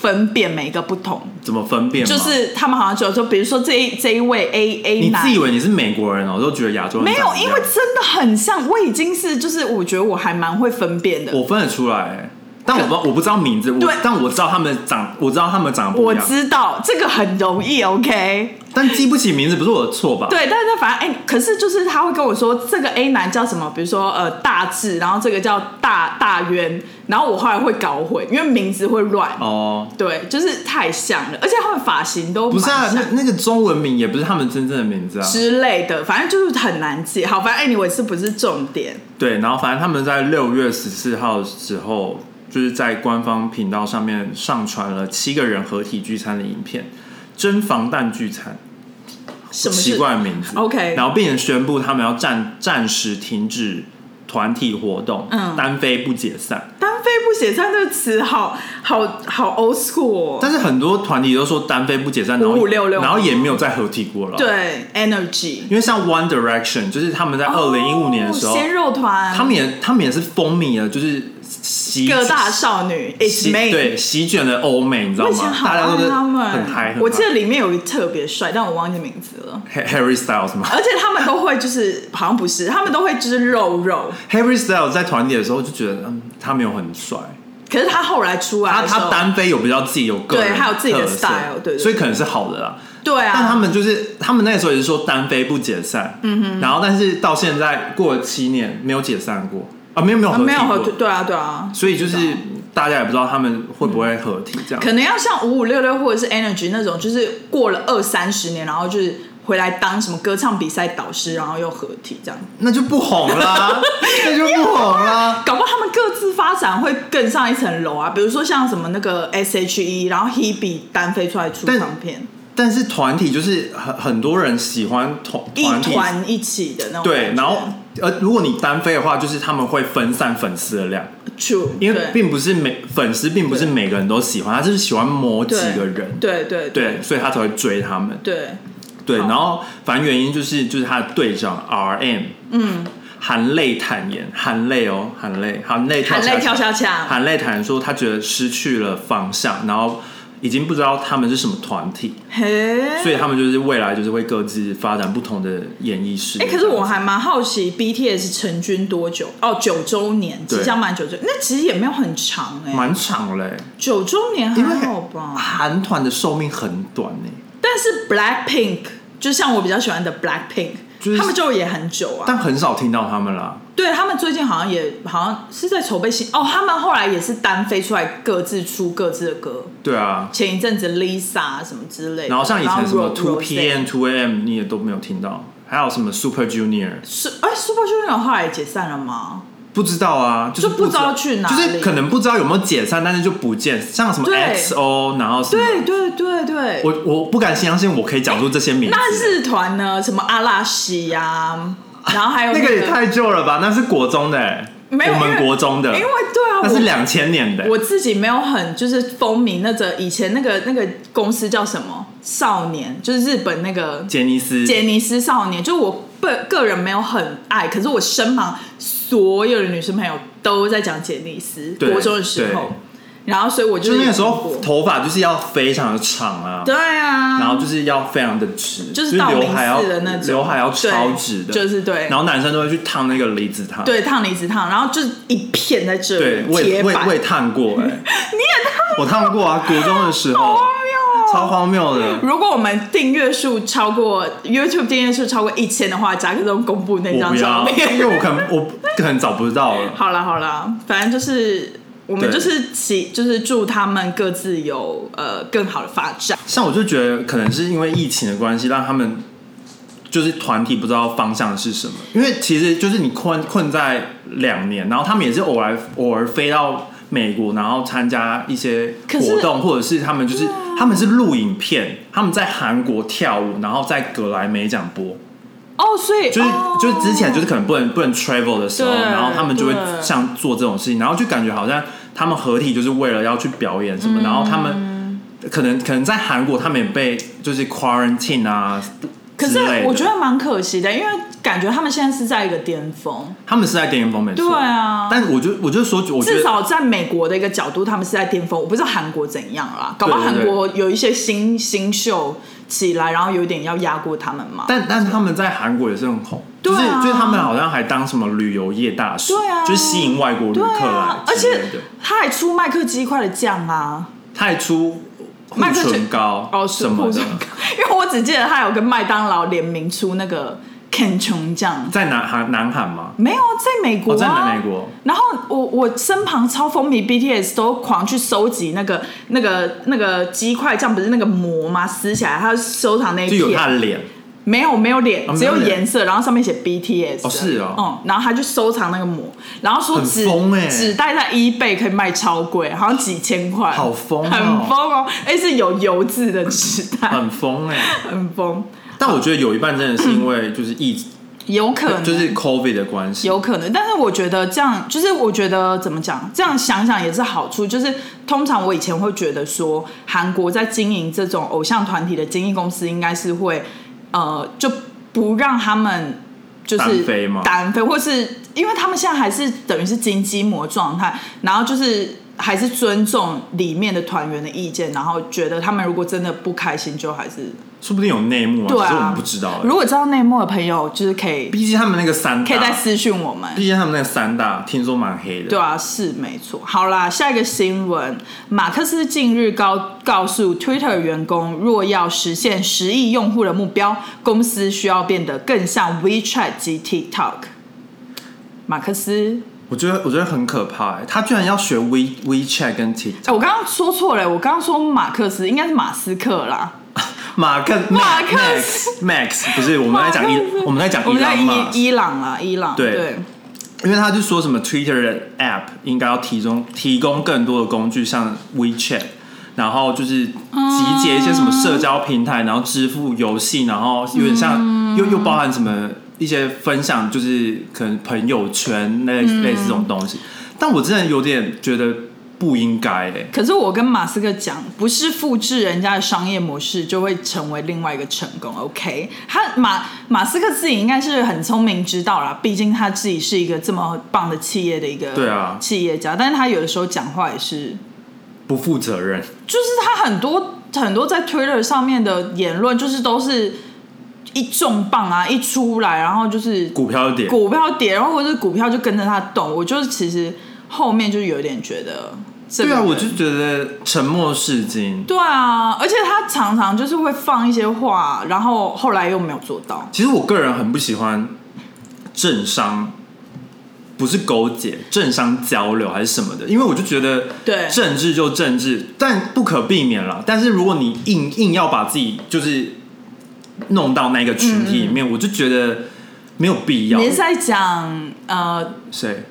A: 分辨每一个不同，
B: 怎么分辨？
A: 就是他们好像就说，比如说这一这一位 A A 男，
B: 你自以为你是美国人哦，我都觉得亚洲人
A: 没有因为真的很像，我已经是就是我觉得我还蛮会分辨的，
B: 我分得出来。欸，但我不知道我不知道名字，我但我知道他们长，我知道他们长得不
A: 我
B: 一样，
A: 知道这个很容易，OK。
B: 但记不起名字不是我的错吧？
A: 对，但是反正哎、可是就是他会跟我说这个 A 男叫什么，比如说呃大志，然后这个叫大大渊，然后我后来会搞混，因为名字会乱。
B: 哦，
A: 对，就是太像了，而且他们发型都
B: 不是啊，
A: 像
B: 那那个中文名也不是他们真正的名字啊。
A: 之类的，反正就是很难记。好，反正 anyway 是不是重点？
B: 对，然后反正他们在六月十四号的时候，就是在官方频道上面上传了七个人合体聚餐的影片，真防弹聚餐，
A: 什么
B: 奇怪的名字。
A: OK
B: 然后并且宣布他们要暂暂时停止团体活动，
A: 嗯
B: 单飞不解散。
A: 单飞不解散这个词好好好 old school，、哦、
B: 但是很多团体都说单飞不解散，然后
A: 5566
B: 然后也没有再合体过了。，
A: 对 energy。
B: 因为像 One Direction，就是他们在二零一五年的时候，
A: 哦鲜肉团，
B: 他们也他们也是风靡了，就是席
A: 各大少女
B: 对席卷了欧美，你知道吗？
A: 我以前好
B: 大家都是
A: 爱他们，
B: 很嗨。很
A: 我记得
B: 嗨
A: 里面有一个特别帅，但我忘记名字了。
B: Ha- Harry Styles 吗
A: 而且他们都会就是好像不是，他们都会就是肉肉。
B: ？Harry Styles 在团体的时候就觉得，嗯，他没有很帅，
A: 可是他后来出来
B: 他
A: 的时候，
B: 他单飞有比较自己有个人
A: 对还有自己的
B: 特色
A: style，对对
B: 所以可能是好的啦。
A: 对啊，
B: 但他们就是他们那个时候也是说单飞不解散，嗯哼，然后但是到现在过了七年没有解散过啊，没有没有合体
A: 没有合
B: 过，
A: 对啊对啊，
B: 所以就是大家也不知道他们会不会合体这样。
A: 可能要像五五六六或者是 Energy 那种，就是过了二三十年，然后就是回来当什么歌唱比赛导师，然后又合体这样。
B: 那就不红啦，<laughs> 那就不红啦。
A: 搞不好他们各自发展会更上一层楼啊，比如说像什么那个 S.H.E，然后 Hebe 单飞出来出唱片，
B: 但是团体就是很很多人喜欢团
A: 一
B: 团体，
A: 团一起的那种
B: 对，然后呃，如果你单飞的话，就是他们会分散粉丝的量
A: ，True，
B: 因为并不是每粉丝并不是每个人都喜欢，他就是喜欢某几个人，
A: 对对
B: 对，所以他才会追他们。
A: 对，
B: 对，然后反正原因就是就是他的队长 R M，嗯，含泪坦言，含泪哦，含泪，含泪
A: 含泪跳
B: 恰
A: 恰恰，
B: 含泪坦言说他觉得失去了方向，然后已经不知道他们是什么团体，
A: 嘿，
B: 所以他们就是未来就是会各自发展不同的演艺事业。
A: 哎、可是我还蛮好奇，BTS 成军多久？哦，九周年，
B: 对
A: 即将满九周，那其实也没有很长哎、
B: 蛮长嘞，
A: 九周年还好吧？
B: 韩团的寿命很短呢，
A: 但是 Blackpink 就像我比较喜欢的 Blackpink，、
B: 就是
A: 他们就也很久啊。
B: 但很少听到他们啦。
A: 对他们最近好像也好像是在筹备新哦，他们后来也是单飞出来各自出各自的歌。
B: 对啊，
A: 前一阵子 Lisa 什么之类的，
B: 然后像以前什么 Two PM、Two AM 你也都没有听到，还有什么 Super Junior。
A: 是哎，Super Junior 后来也解散了吗？
B: 不知道啊，就
A: 不知道去哪里
B: 就是可能不知道有没有解散，但是就不见，像什么 XO，然后什么，
A: 对对对对，
B: 我我不敢相信我可以讲出这些名字，
A: 那日团呢？什么阿拉西呀、<laughs> 然后还有个
B: 那个也太旧了吧？那是国中的、欸，
A: 没有
B: 我们国中的，
A: 因为对啊，
B: 那是两千年的、
A: 我自己没有很就是风靡那个以前那个那个公司叫什么少年，就是日本那个
B: 杰尼斯，
A: 杰尼斯少年，就我个个人没有很爱，可是我身旁所有的女生朋友都在讲杰尼斯，
B: 对
A: 国中的时候
B: 对。
A: 然后所以我
B: 就是那个时候头发就是要非常的长啊，
A: 对啊，
B: 然后就是要非常的直，
A: 就
B: 就是
A: 道明
B: 刘海要
A: 的那种，
B: 刘海要超直的，
A: 就是对，
B: 然后男生都会去烫那个离子烫，
A: 对烫离子烫，然后就是一片在这
B: 对，
A: 里，
B: 我也我也我也烫过哎、<laughs> 你也烫？我烫过啊，国中的时候，
A: 哦。
B: 超荒谬的。
A: 如果我们订阅数超过 YouTube 订阅数超过一千的话，夹克都公布那张照片。
B: 因为我可能我可能找不到了。
A: 好了好了，反正就是我们就是祈，就是祝他们各自有呃更好的发展。
B: 像我就觉得，可能是因为疫情的关系，让他们就是团体不知道方向是什么。因为其实就是你困困在两年，然后他们也是偶尔偶尔飞到美国，然后参加一些活动，或者是他们就是、他们是录影片，他们在韩国跳舞，然后在格莱美奖播。
A: 哦，所以
B: 就是
A: 哦。
B: 就是之前就是可能不能不能 travel 的时候，然后他们就会像做这种事情，然后就感觉好像他们合体就是为了要去表演
A: 嗯
B: 什么，然后他们可能可能在韩国他们也被就是 quarantine 啊
A: 可是我觉得蛮可惜的，因为感觉他们现在是在一个巅峰。
B: 他们是在巅峰没错，
A: 对啊。
B: 但我就我就说，我觉得
A: 至少在美国的一个角度，他们是在巅峰。我不知道韩国怎样啦，搞不好韩国有一些新新秀起来，然后有点要压过他们嘛。
B: 但但他们在韩国也是很红，
A: 对啊。
B: 就是就是他们好像还当什么旅游业大使，
A: 对啊。
B: 就是吸引外国旅
A: 对
B: 客
A: 啊，
B: 来
A: 而且。他还出麦克鸡块的酱啊，
B: 他还出
A: 麦克
B: 唇膏
A: 哦，
B: 什么的，
A: 因为我只记得他有跟麦当劳联名出那个 Ken 琼酱，
B: 在南韩南韩吗？
A: 没有在美国
B: 哦，在
A: 啊，
B: 美国。
A: 然后我我身旁超风靡 BTS 都狂去收集那个那个那个鸡块酱，不是那个膜吗？撕起来，他收藏那一
B: 就有他
A: 片，
B: 的脸，
A: 没有没有脸，只有颜色，然后上面写 BTS。
B: 哦是哦。
A: 嗯，然后他就收藏那个膜，然后说
B: 很
A: 只
B: 疯欸。
A: 只带在 eBay 可以卖超贵，好像几千块，
B: 好疯哦。
A: 很疯哦！哎，是有油渍的纸袋，
B: 很疯哎、
A: 很疯，
B: 但我觉得有一半真的是因为就是疫，
A: 有可能
B: 就是 COVID 的关系。
A: 有可能，但是我觉得这样，就是我觉得怎么讲，这样想想也是好处。就是通常我以前会觉得说，韩国在经营这种偶像团体的经纪公司，应该是会呃，就不让他们就是
B: 单飞吗
A: 单飞，或是因为他们现在还是等于是金鸡模状态，然后就是还是尊重里面的团员的意见，然后觉得他们如果真的不开心，就还是
B: 说不定有内幕啊，
A: 对
B: 只是我
A: 啊
B: 们不知道、欸。
A: 如果知道内幕的朋友，就是可以
B: 毕竟他们那个三大，
A: 可以再私讯我们。
B: 毕竟他们那个三大听说蛮黑的。
A: 对啊，是没错。好啦，下一个新闻，马克思近日告告诉 Twitter 员工，若要实现十亿用户的目标，公司需要变得更像 WeChat 及 TikTok。马克思，
B: 我觉得我觉得很可怕、欸，他居然要学 We WeChat 跟 TikTok。
A: 哎、我刚刚说错了，我刚刚说马克思应该是马斯克啦。<laughs>
B: 马克
A: 马克
B: Max Max 不是我们在讲伊我们在讲伊朗嘛，
A: 伊伊朗啦，伊朗
B: 对。
A: 对。
B: 因为他就说什么 Twitter 的 App 应该要提供提供更多的工具，像 WeChat，然后就是集结一些什么社交平台，然后支付游戏，然后有点像、又又包含什么一些分享，就是可能朋友圈类类似这种东西。但我真的有点觉得不应该哎、
A: 可是我跟马斯克讲，不是复制人家的商业模式就会成为另外一个成功。OK，他马马斯克自己应该是很聪明知道啦，毕竟他自己是一个这么棒的企业的一个
B: 对啊
A: 企业家，但是他有的时候讲话也是，
B: 不负责任。
A: 就是他很多很多在 Twitter 上面的言论，就是都是一重磅啊，一出来，然后就是
B: 股票跌，
A: 股票跌，然后或者是股票就跟着他动。我就是其实后面就有点觉得这个
B: 对啊，我就觉得沉默是金。
A: 对啊，而且他常常就是会放一些话，然后后来又没有做到。
B: 其实我个人很不喜欢政商，不是勾结，政商交流还是什么的，因为我就觉得
A: 对
B: 政治就政治，但不可避免了。但是如果你硬硬要把自己就是弄到那个群体里面，我就觉得没有必要
A: 你。是在讲呃
B: 谁？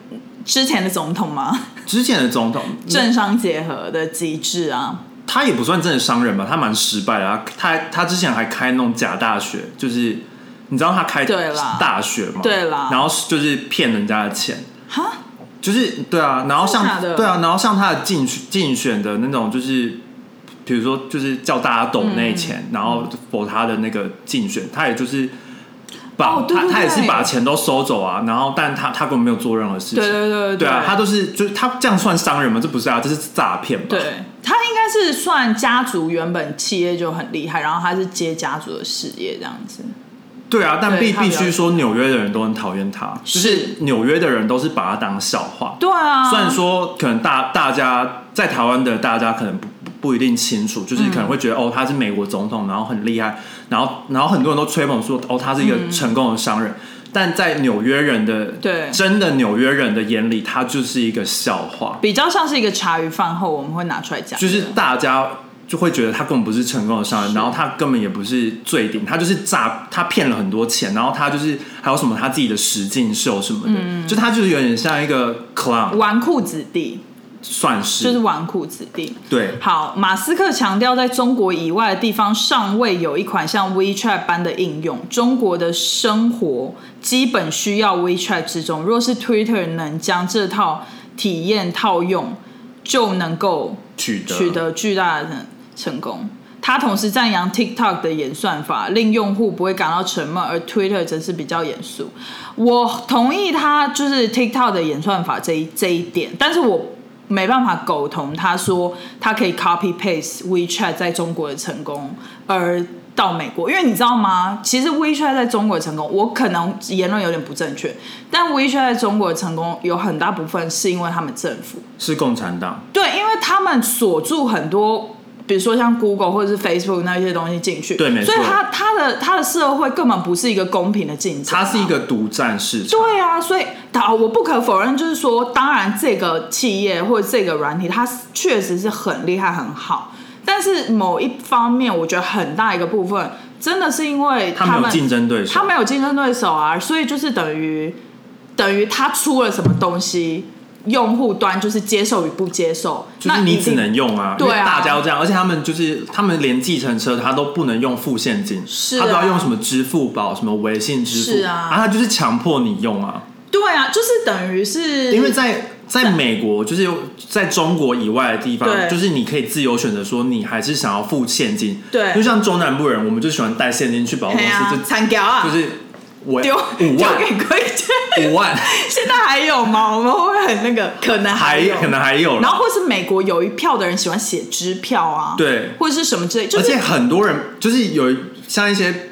A: 之前的总统吗？
B: 之前的总统，<laughs>
A: 政商结合的机制啊，
B: 他也不算真的商人吧，他蛮失败的。他他他之前还开那种假大学，就是你知道他开
A: 对啦
B: 大学嘛，
A: 对啦
B: 然后就是骗人家的钱，
A: 哈，
B: 就是对啊，然后像对啊，然后像他的竞选竞选的那种，就是比如说就是叫大家抖那钱，然后否他的那个竞选，他也就是
A: 把，
B: 他他也是把钱都收走啊，然后但他他根本没有做任何事情，
A: 对对对
B: 对啊，他都是就是他这样算商人吗？这不是啊，这是诈骗吧？
A: 对他应该是算家族原本企业就很厉害，然后他是接家族的事业这样子。
B: 对啊，但必必须说纽约的人都很讨厌他，就是
A: 是
B: 纽约的人都是把他当笑话。
A: 对啊，
B: 虽然说可能大大家在台湾的大家可能不不不一定清楚，就是可能会觉得、哦他是美国总统，然后很厉害，然后然后很多人都吹捧说哦他是一个成功的商人，但在纽约人的
A: 对。
B: 真的纽约人的眼里，他就是一个笑话，
A: 比较像是一个茶余饭后我们会拿出来讲，
B: 就是大家。就会觉得他根本不是成功的商人，然后他根本也不是最顶，他就是诈，他骗了很多钱，然后他就是还有什么他自己的实境秀什么的，
A: 嗯。
B: 就他就是有点像一个 clown，
A: 纨绔子弟，
B: 算是
A: 就是纨绔子弟。
B: 对，
A: 好，马斯克强调，在中国以外的地方尚未有一款像 WeChat 般的应用。中国的生活基本需要 WeChat 之中，若是 Twitter 能将这套体验套用，就能够
B: 取得
A: 取得巨大的成功。他同时赞扬 TikTok 的演算法，令用户不会感到沉闷，而 Twitter 则是比较严肃。我同意他就是 TikTok 的演算法这一这一点，但是我没办法苟同他说他可以 copy paste WeChat 在中国的成功，而到美国，因为你知道吗？其实 WeChat 在中国的成功，我可能言论有点不正确，但 WeChat 在中国的成功有很大部分是因为他们政府。
B: 是共产党，
A: 对，因为他们锁住很多，比如说像 Google 或者是 Facebook 那些东西进去，
B: 对没错。
A: 所以他他的他的社会根本不是一个公平的竞争啊、
B: 它是一个独占市场。
A: 对啊，所以好，我不可否认，就是说，当然这个企业或者这个软体，它确实是很厉害很好，但是某一方面，我觉得很大一个部分，真的是因为他们
B: 他没有竞争对手，
A: 他没有竞争对手啊，所以就是等于等于他出了什么东西，用户端就是接受与不接受，
B: 就是你只能用啊，
A: 对啊。
B: 大家都这样，而且他们就是他们连计程车他都不能用付现金，
A: 是啊。
B: 他都要用什么支付宝、什么微信支付，
A: 是啊。
B: 他就是强迫你用啊，
A: 对啊，就是等于是
B: 因为在在美国，就是在中国以外的地方，就是你可以自由选择说你还是想要付现金，
A: 对。
B: 就像中南部人，我们就喜欢带现金去保险公司，就
A: 啊，
B: 就是我
A: 丢
B: 五万。
A: 丢给规矩。
B: 五万，<laughs>
A: 现在还有吗？我们会不会很那个？可能还有，
B: 还可能还有，
A: 然后或是美国有一票的人喜欢写支票啊，，
B: 对，
A: 或者是什么之类，就是
B: 而且很多人就是有像一些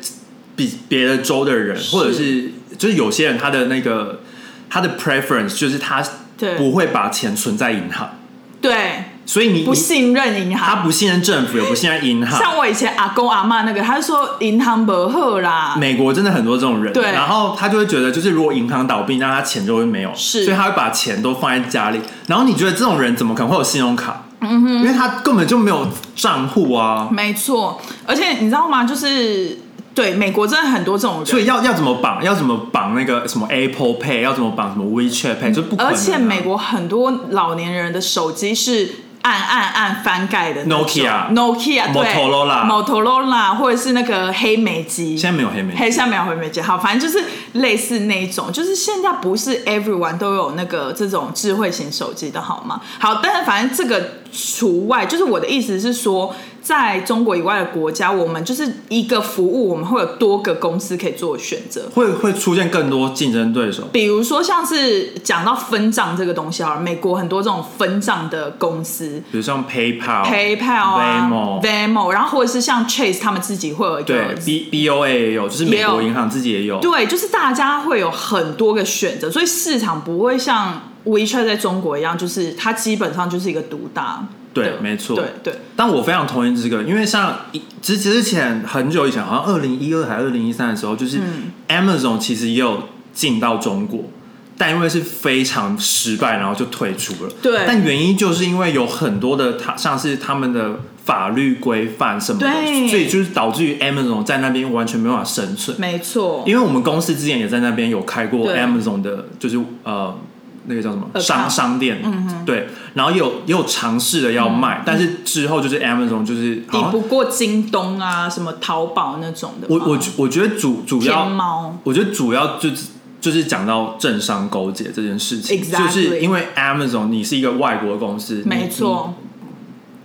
B: 比别的州的人，或者是就是有些人他的那个他的 preference 就是他
A: 对。
B: 不会把钱存在银行，
A: 对
B: 所以你
A: 不信任银行。
B: 他不信任政府，也不信任银行。
A: 像我以前阿公阿妈那个，他就说银行不好啦，
B: 美国真的很多这种人，
A: 对
B: 然后他就会觉得，就是如果银行倒闭，那他钱就会没有，
A: 是
B: 所以他会把钱都放在家里。然后你觉得这种人怎么可能会有信用卡？嗯哼，因为他根本就没有账户啊，
A: 没错。而且你知道吗？就是对美国真的很多这种人，
B: 所以要要怎么绑？要怎么绑那个什么 Apple Pay？要怎么绑什么 WeChat Pay？就不可能啊、
A: 而且美国很多老年人的手机是按按按翻盖的
B: Nokia
A: Nokia 对。
B: Motorola
A: Motorola 或者是那个黑莓机，
B: 现在没有黑莓，
A: 黑下没有黑莓机，好，反正就是类似那一种，就是现在不是 everyone 都有那个这种智慧型手机的好吗？好，但是反正这个除外，就是我的意思是说，在中国以外的国家，我们就是一个服务，我们会有多个公司可以做选择。
B: 会会出现更多竞争对手。
A: 比如说，像是讲到分账这个东西啊，美国很多这种分账的公司
B: 比如像 PayPal、
A: ，PayPal 啊
B: Venmo
A: Venmo，然后或者是像 Chase 他们自己会有一个
B: 对 B BOA 也有，就是美国银行自己也有。
A: 对，就是大家会有很多个选择，所以市场不会像 WeChat 在中国一样，就是它基本上就是一个独大。
B: 对没错
A: 对对，
B: 但我非常同意这个，因为像一之之前很久以前，好像二零一二还二零一三的时候，就是 Amazon 其实也有进到中国，但因为是非常失败，然后就退出了。
A: 对
B: 但原因就是因为有很多的它像是他们的法律规范什么的，所以就是导致于 Amazon 在那边完全没办法生存。
A: 没错。
B: 因为我们公司之前也在那边有开过 Amazon 的，就是呃那个叫什么？商商店，对，然后也有也有尝试的要卖，但是之后就是 Amazon 就是
A: 抵不过京东啊，什么淘宝那种的。
B: 我我我觉得主主
A: 天
B: 要，
A: 猫。
B: 我觉得主要就是就是讲到政商勾结这件事情。就是因为 Amazon 你是一个外国公司，你
A: 没错，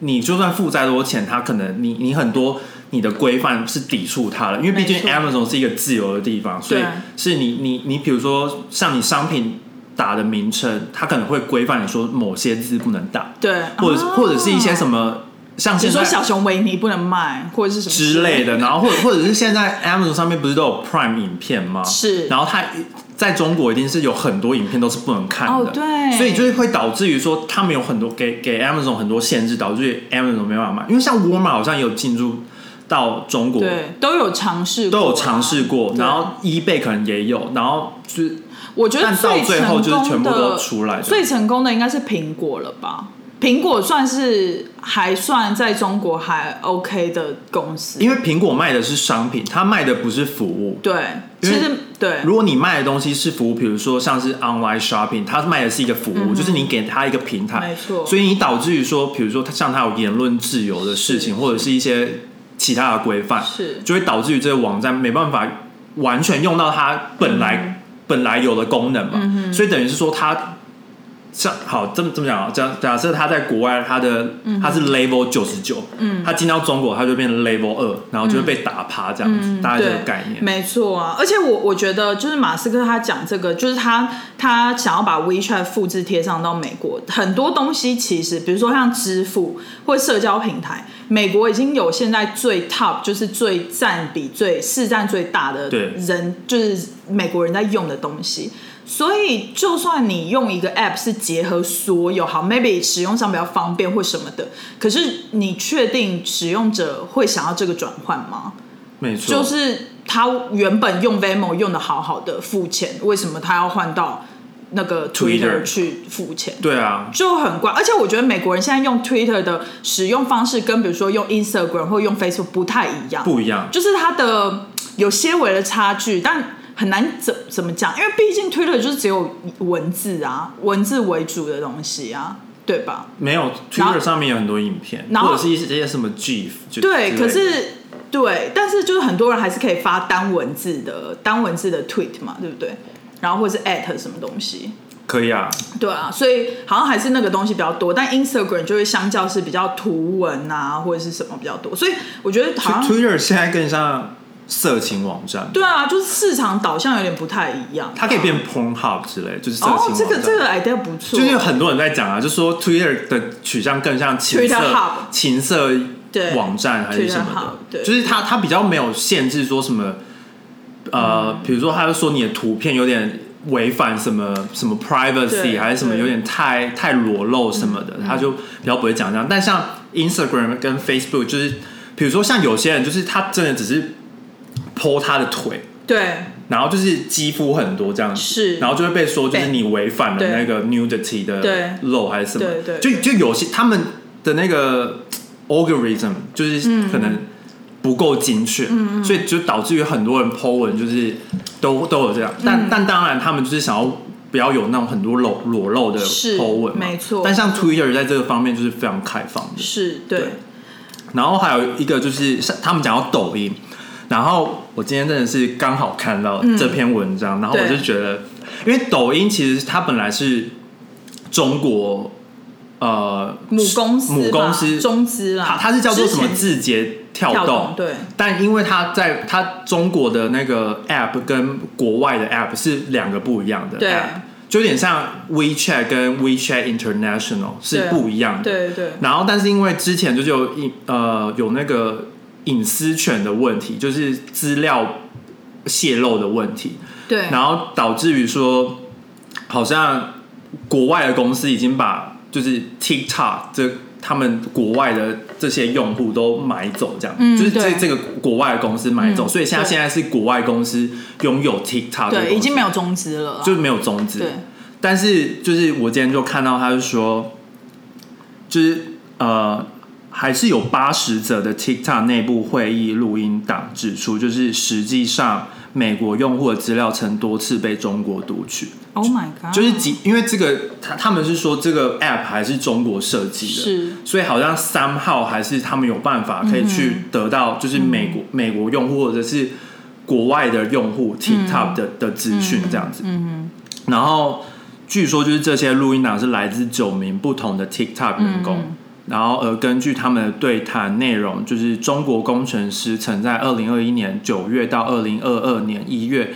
B: 你，就算付再多钱，他可能你你很多你的规范是抵触它的，因为毕竟 Amazon 是一个自由的地方，所以
A: 对。
B: 是你你你比如说像你商品打的名称，它可能会规范你说某些字不能打，
A: 对，
B: 或者、
A: 哦
B: 或者是一些什么像
A: 比如说小熊维尼不能卖，或者是什么
B: 之类的，然后或者或者是现在 Amazon 上面不是都有 Prime 影片吗？
A: 是。
B: 然后它在中国一定是有很多影片都是不能看的，
A: 哦对。
B: 所以就是会导致于说他们有很多给给 Amazon 很多限制，导致于 Amazon 没办法卖。因为像 Walmart 好像也有进入到中国，
A: 对都有尝试
B: 都有尝试过，然后 eBay 可能也有，然后就是
A: 我觉得
B: 但到
A: 最
B: 最后就是
A: 成功
B: 全部都
A: 的
B: 出来的。
A: 最成功的应该是苹果了吧？苹果算是还算在中国还 OK 的公司，
B: 因为苹果卖的是商品，它卖的不是服务。
A: 对，其实对。
B: 如果你卖的东西是服务，比如说像是 online shopping，它卖的是一个服务，就是你给它一个平台，
A: 嗯没错。
B: 所以你导致于说，比如说它像它有言论自由的事情，或者是一些其他的规范，
A: 是。
B: 就会导致于这个网站没办法完全用到它本来、
A: 嗯
B: 本来有的功能嘛，所以等于是说它。像好这么这么讲啊，假假设他在国外，他的
A: 嗯
B: 它是 level 九十九，嗯，他进到中国，他就变成 level 二，然后就会被打趴这样子，大概这个概念。
A: 没错啊，而且我我觉得就是马斯克他讲这个，就是他他想要把 WeChat 复制贴上到美国，很多东西其实比如说像支付或社交平台，美国已经有现在最 top 就是最占比最市占最大的
B: 对
A: 人，就是美国人在用的东西。所以，就算你用一个 app 是结合所有好，maybe 使用上比较方便或什么的，可是你确定使用者会想要这个转换吗？
B: 没错，
A: 就是他原本用 Venmo 用的好好的付钱，为什么他要换到那个
B: Twitter
A: 去付钱？
B: 对啊，
A: 就很怪，而且我觉得美国人现在用 Twitter 的使用方式跟比如说用 Instagram 或用 Facebook 不太一样，
B: 不一样。
A: 就是它的有些微的差距，但很难怎怎么讲，因为毕竟 Twitter 就是只有文字啊，文字为主的东西啊，对吧？
B: 没有 Twitter 上面有很多影片，
A: 然后
B: 或者是一些什么 GIF，就
A: 对，可是对，但是就是很多人还是可以发单文字的单文字的 tweet 嘛，对不对？然后或者是 at 什么东西，
B: 可以啊，
A: 对啊，所以好像还是那个东西比较多，但 Instagram 就会相较是比较图文啊或者是什么比较多，所以我觉得好像
B: Twitter 现在更像色情网站，
A: 对啊，就是市场导向有点不太一样。
B: 它可以变 Pornhub 之类，就是色情
A: 哦
B: 网，站。
A: 这个这个 idea 不错，
B: 就是有很多人在讲啊，就说 Twitter 的取向更像情色情色网站还是什么的，
A: 对
B: 就是它它比较没有限制说什么，呃，比如说他就说你的图片有点违反什么什么 privacy
A: 对
B: 还是什么有点太太裸露什么的，他就比较不会讲这样。但像 Instagram 跟 Facebook 就是，比如说像有些人就是他真的只是 po 他的腿。
A: 对。
B: 然后就是肌肤很多这样子，
A: 是。
B: 然后就会被说就是你违反了那个 nudity 的
A: 对。
B: 漏还是什么，
A: 对对
B: 就就有些他们的那个 algorithm 就是
A: 嗯
B: 可能不够精确，所以就导致于很多人 po 文就是都都有这样，
A: 嗯。
B: 但、但当然他们就是想要不要有那种很多裸裸露的
A: 是
B: po 文，
A: 没错。
B: 但像 Twitter 在这个方面就是非常开放的，
A: 是，对。
B: 对。然后还有一个就是像他们讲到抖音，然后我今天真的是刚好看到这篇文章，然后我就觉得，因为抖音其实它本来是中国呃
A: 母公司
B: 母公司
A: 中资啦，
B: 它它是叫做什么字节跳动，
A: 跳动对。
B: 但因为它在它中国的那个 app 跟国外的 app 是两个不一样的
A: 对。
B: app，就有点像 WeChat 跟 WeChat International 是不一样的。
A: 对对。
B: 然后，但是因为之前就是有一呃有那个隐私权的问题，就是资料泄露的问题，
A: 对，
B: 然后导致于说，好像国外的公司已经把就是 TikTok 这他们国外的这些用户都买走，这样，
A: 嗯
B: 就是这
A: 对。
B: 这个国外的公司买走，
A: 嗯
B: 所以现在现在是国外公司拥有 TikTok，这个
A: 对，已经没有中资了，
B: 就是没有中资。
A: 对。
B: 但是就是我今天就看到他就说，就是呃，还是有八十则的 TikTok 内部会议录音档指出，就是实际上美国用户的资料曾多次被中国读取
A: ，，Oh my god，
B: 就是几因为这个他他们是说这个 App 还是中国设计的，
A: 是。
B: 所以好像三号还是他们有办法可以去得到，就是美国、美国用户或者是国外的用户 TikTok 的、的资讯这样子。
A: 嗯
B: 然后据说就是这些录音档是来自九名不同的 TikTok 员工，然后呃，根据他们的对谈内容，就是中国工程师曾在二零二一年九月到二零二二年一月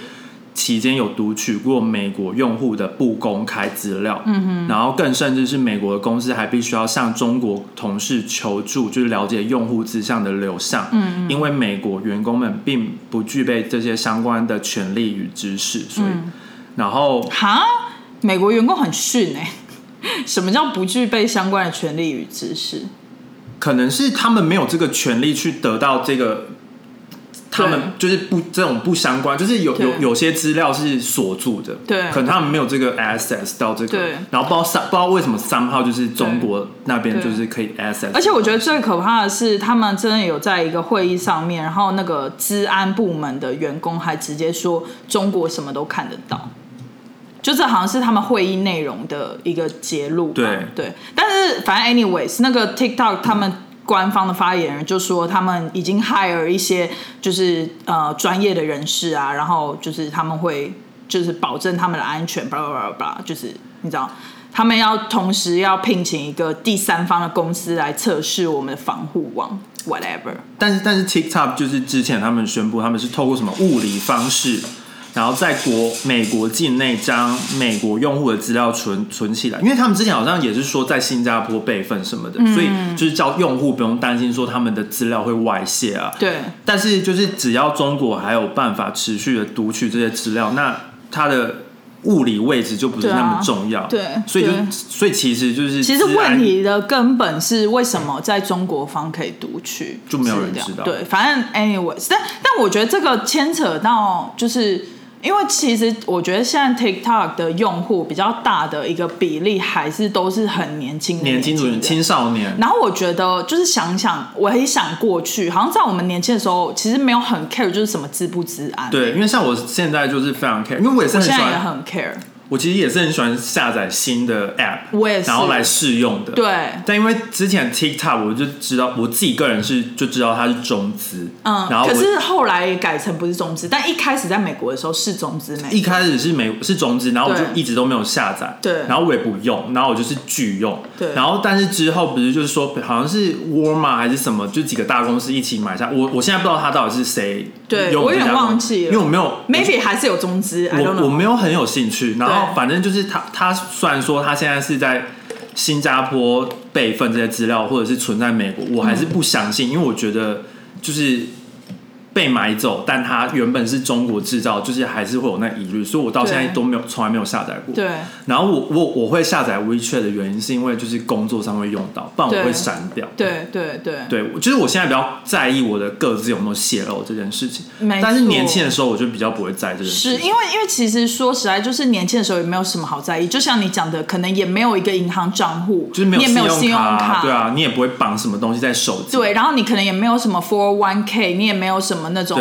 B: 期间有读取过美国用户的不公开资料，嗯哼，然后更甚至是美国的公司还必须要向中国同事求助，就是了解用户资向的流向，嗯。因为美国员工们并不具备这些相关的权利与知识，所以，然后
A: 哈，美国员工很逊哎、<laughs> 什么叫不具备相关的权利与知识？
B: 可能是他们没有这个权利去得到这个，他们就是不这种不相关，就是有有有些资料是锁住的，
A: 对。
B: 可能他们没有这个 access 到这个，
A: 对。
B: 然后不知道三不知道为什么三号就是中国那边就是可以 access，
A: 而且我觉得最可怕的是，他们真的有在一个会议上面，然后那个治安部门的员工还直接说中国什么都看得到，就这好像是他们会议内容的一个揭露吧。
B: 对
A: 对，但是反正 anyways，那个 TikTok 他们。官方的发言人就说，他们已经 hire 一些就是呃专业的人士啊，然后就是他们会就是保证他们的安全，巴拉巴拉巴拉，就是你知道，他们要同时要聘请一个第三方的公司来测试我们的防护网，whatever。
B: 但是但是 TikTok 就是之前他们宣布他们是透过什么物理方式，然后在国美国境内将美国用户的资料存存起来，因为他们之前好像也是说在新加坡备份什么的，
A: 嗯
B: 所以就是叫用户不用担心说他们的资料会外泄啊。
A: 对
B: 但是就是只要中国还有办法持续的读取这些资料，那它的物理位置就不是那么重要。
A: 对
B: 所以就所以其实就是
A: 其实问题的根本是为什么在中国方可以读取
B: 就没有人知道
A: 对，反正 anyways，但但我觉得这个牵扯到就是。因为其实我觉得现在 TikTok 的用户比较大的一个比例还是都是很年轻的
B: 年轻族
A: 人
B: 人、青少年，
A: 然后我觉得就是想想，我很想过去，好像在我们年轻的时候，其实没有很 care 就是什么治不治安。，
B: 对，因为像我现在就是非常 care，因为我也是很
A: care。
B: 我其实也是很喜欢下载新的 app，
A: 我也是
B: 然后来试用的。。
A: 对，
B: 但因为之前 TikTok 我就知道，我自己个人是就知道它是中资，
A: 嗯，
B: 然后
A: 可是后来改成不是中资，但一开始在美国的时候是中资美。
B: 一开始是美是中资，然后我就一直都没有下载，
A: 对
B: 然后我也不用，然后我就是拒用，
A: 对
B: 然后但是之后不是就是说好像是沃尔玛还是什么，就几个大公司一起买下，我我现在不知道它到底是谁用
A: 对我有点忘记了
B: 因为我没有
A: maybe 还是有中资
B: 我。我没有很有兴趣，然后反正就是他他虽然说他现在是在新加坡备份这些资料，或者是存在美国，我还是不相信，因为我觉得就是被买走，但它原本是中国制造，就是还是会有那疑虑，所以我到现在都没有从来没有下载过。
A: 对
B: 然后我我我会下载 WeChat 的原因是因为就是工作上会用到，不然我会删掉。
A: 对对对
B: 对，就是我现在比较在意我的个资有没有泄露这件事情，
A: 没
B: 但是年轻的时候我就比较不会在意这件事情。
A: 是因为因为其实说实在，就是年轻的时候也没有什么好在意，就像你讲的，可能也没有一个银行账户，
B: 就是没有
A: 信用
B: 信卡，
A: 卡，
B: 对啊，你也不会绑什么东西在手机。
A: 对，然后你可能也没有什么 four one k，你也没有什么那种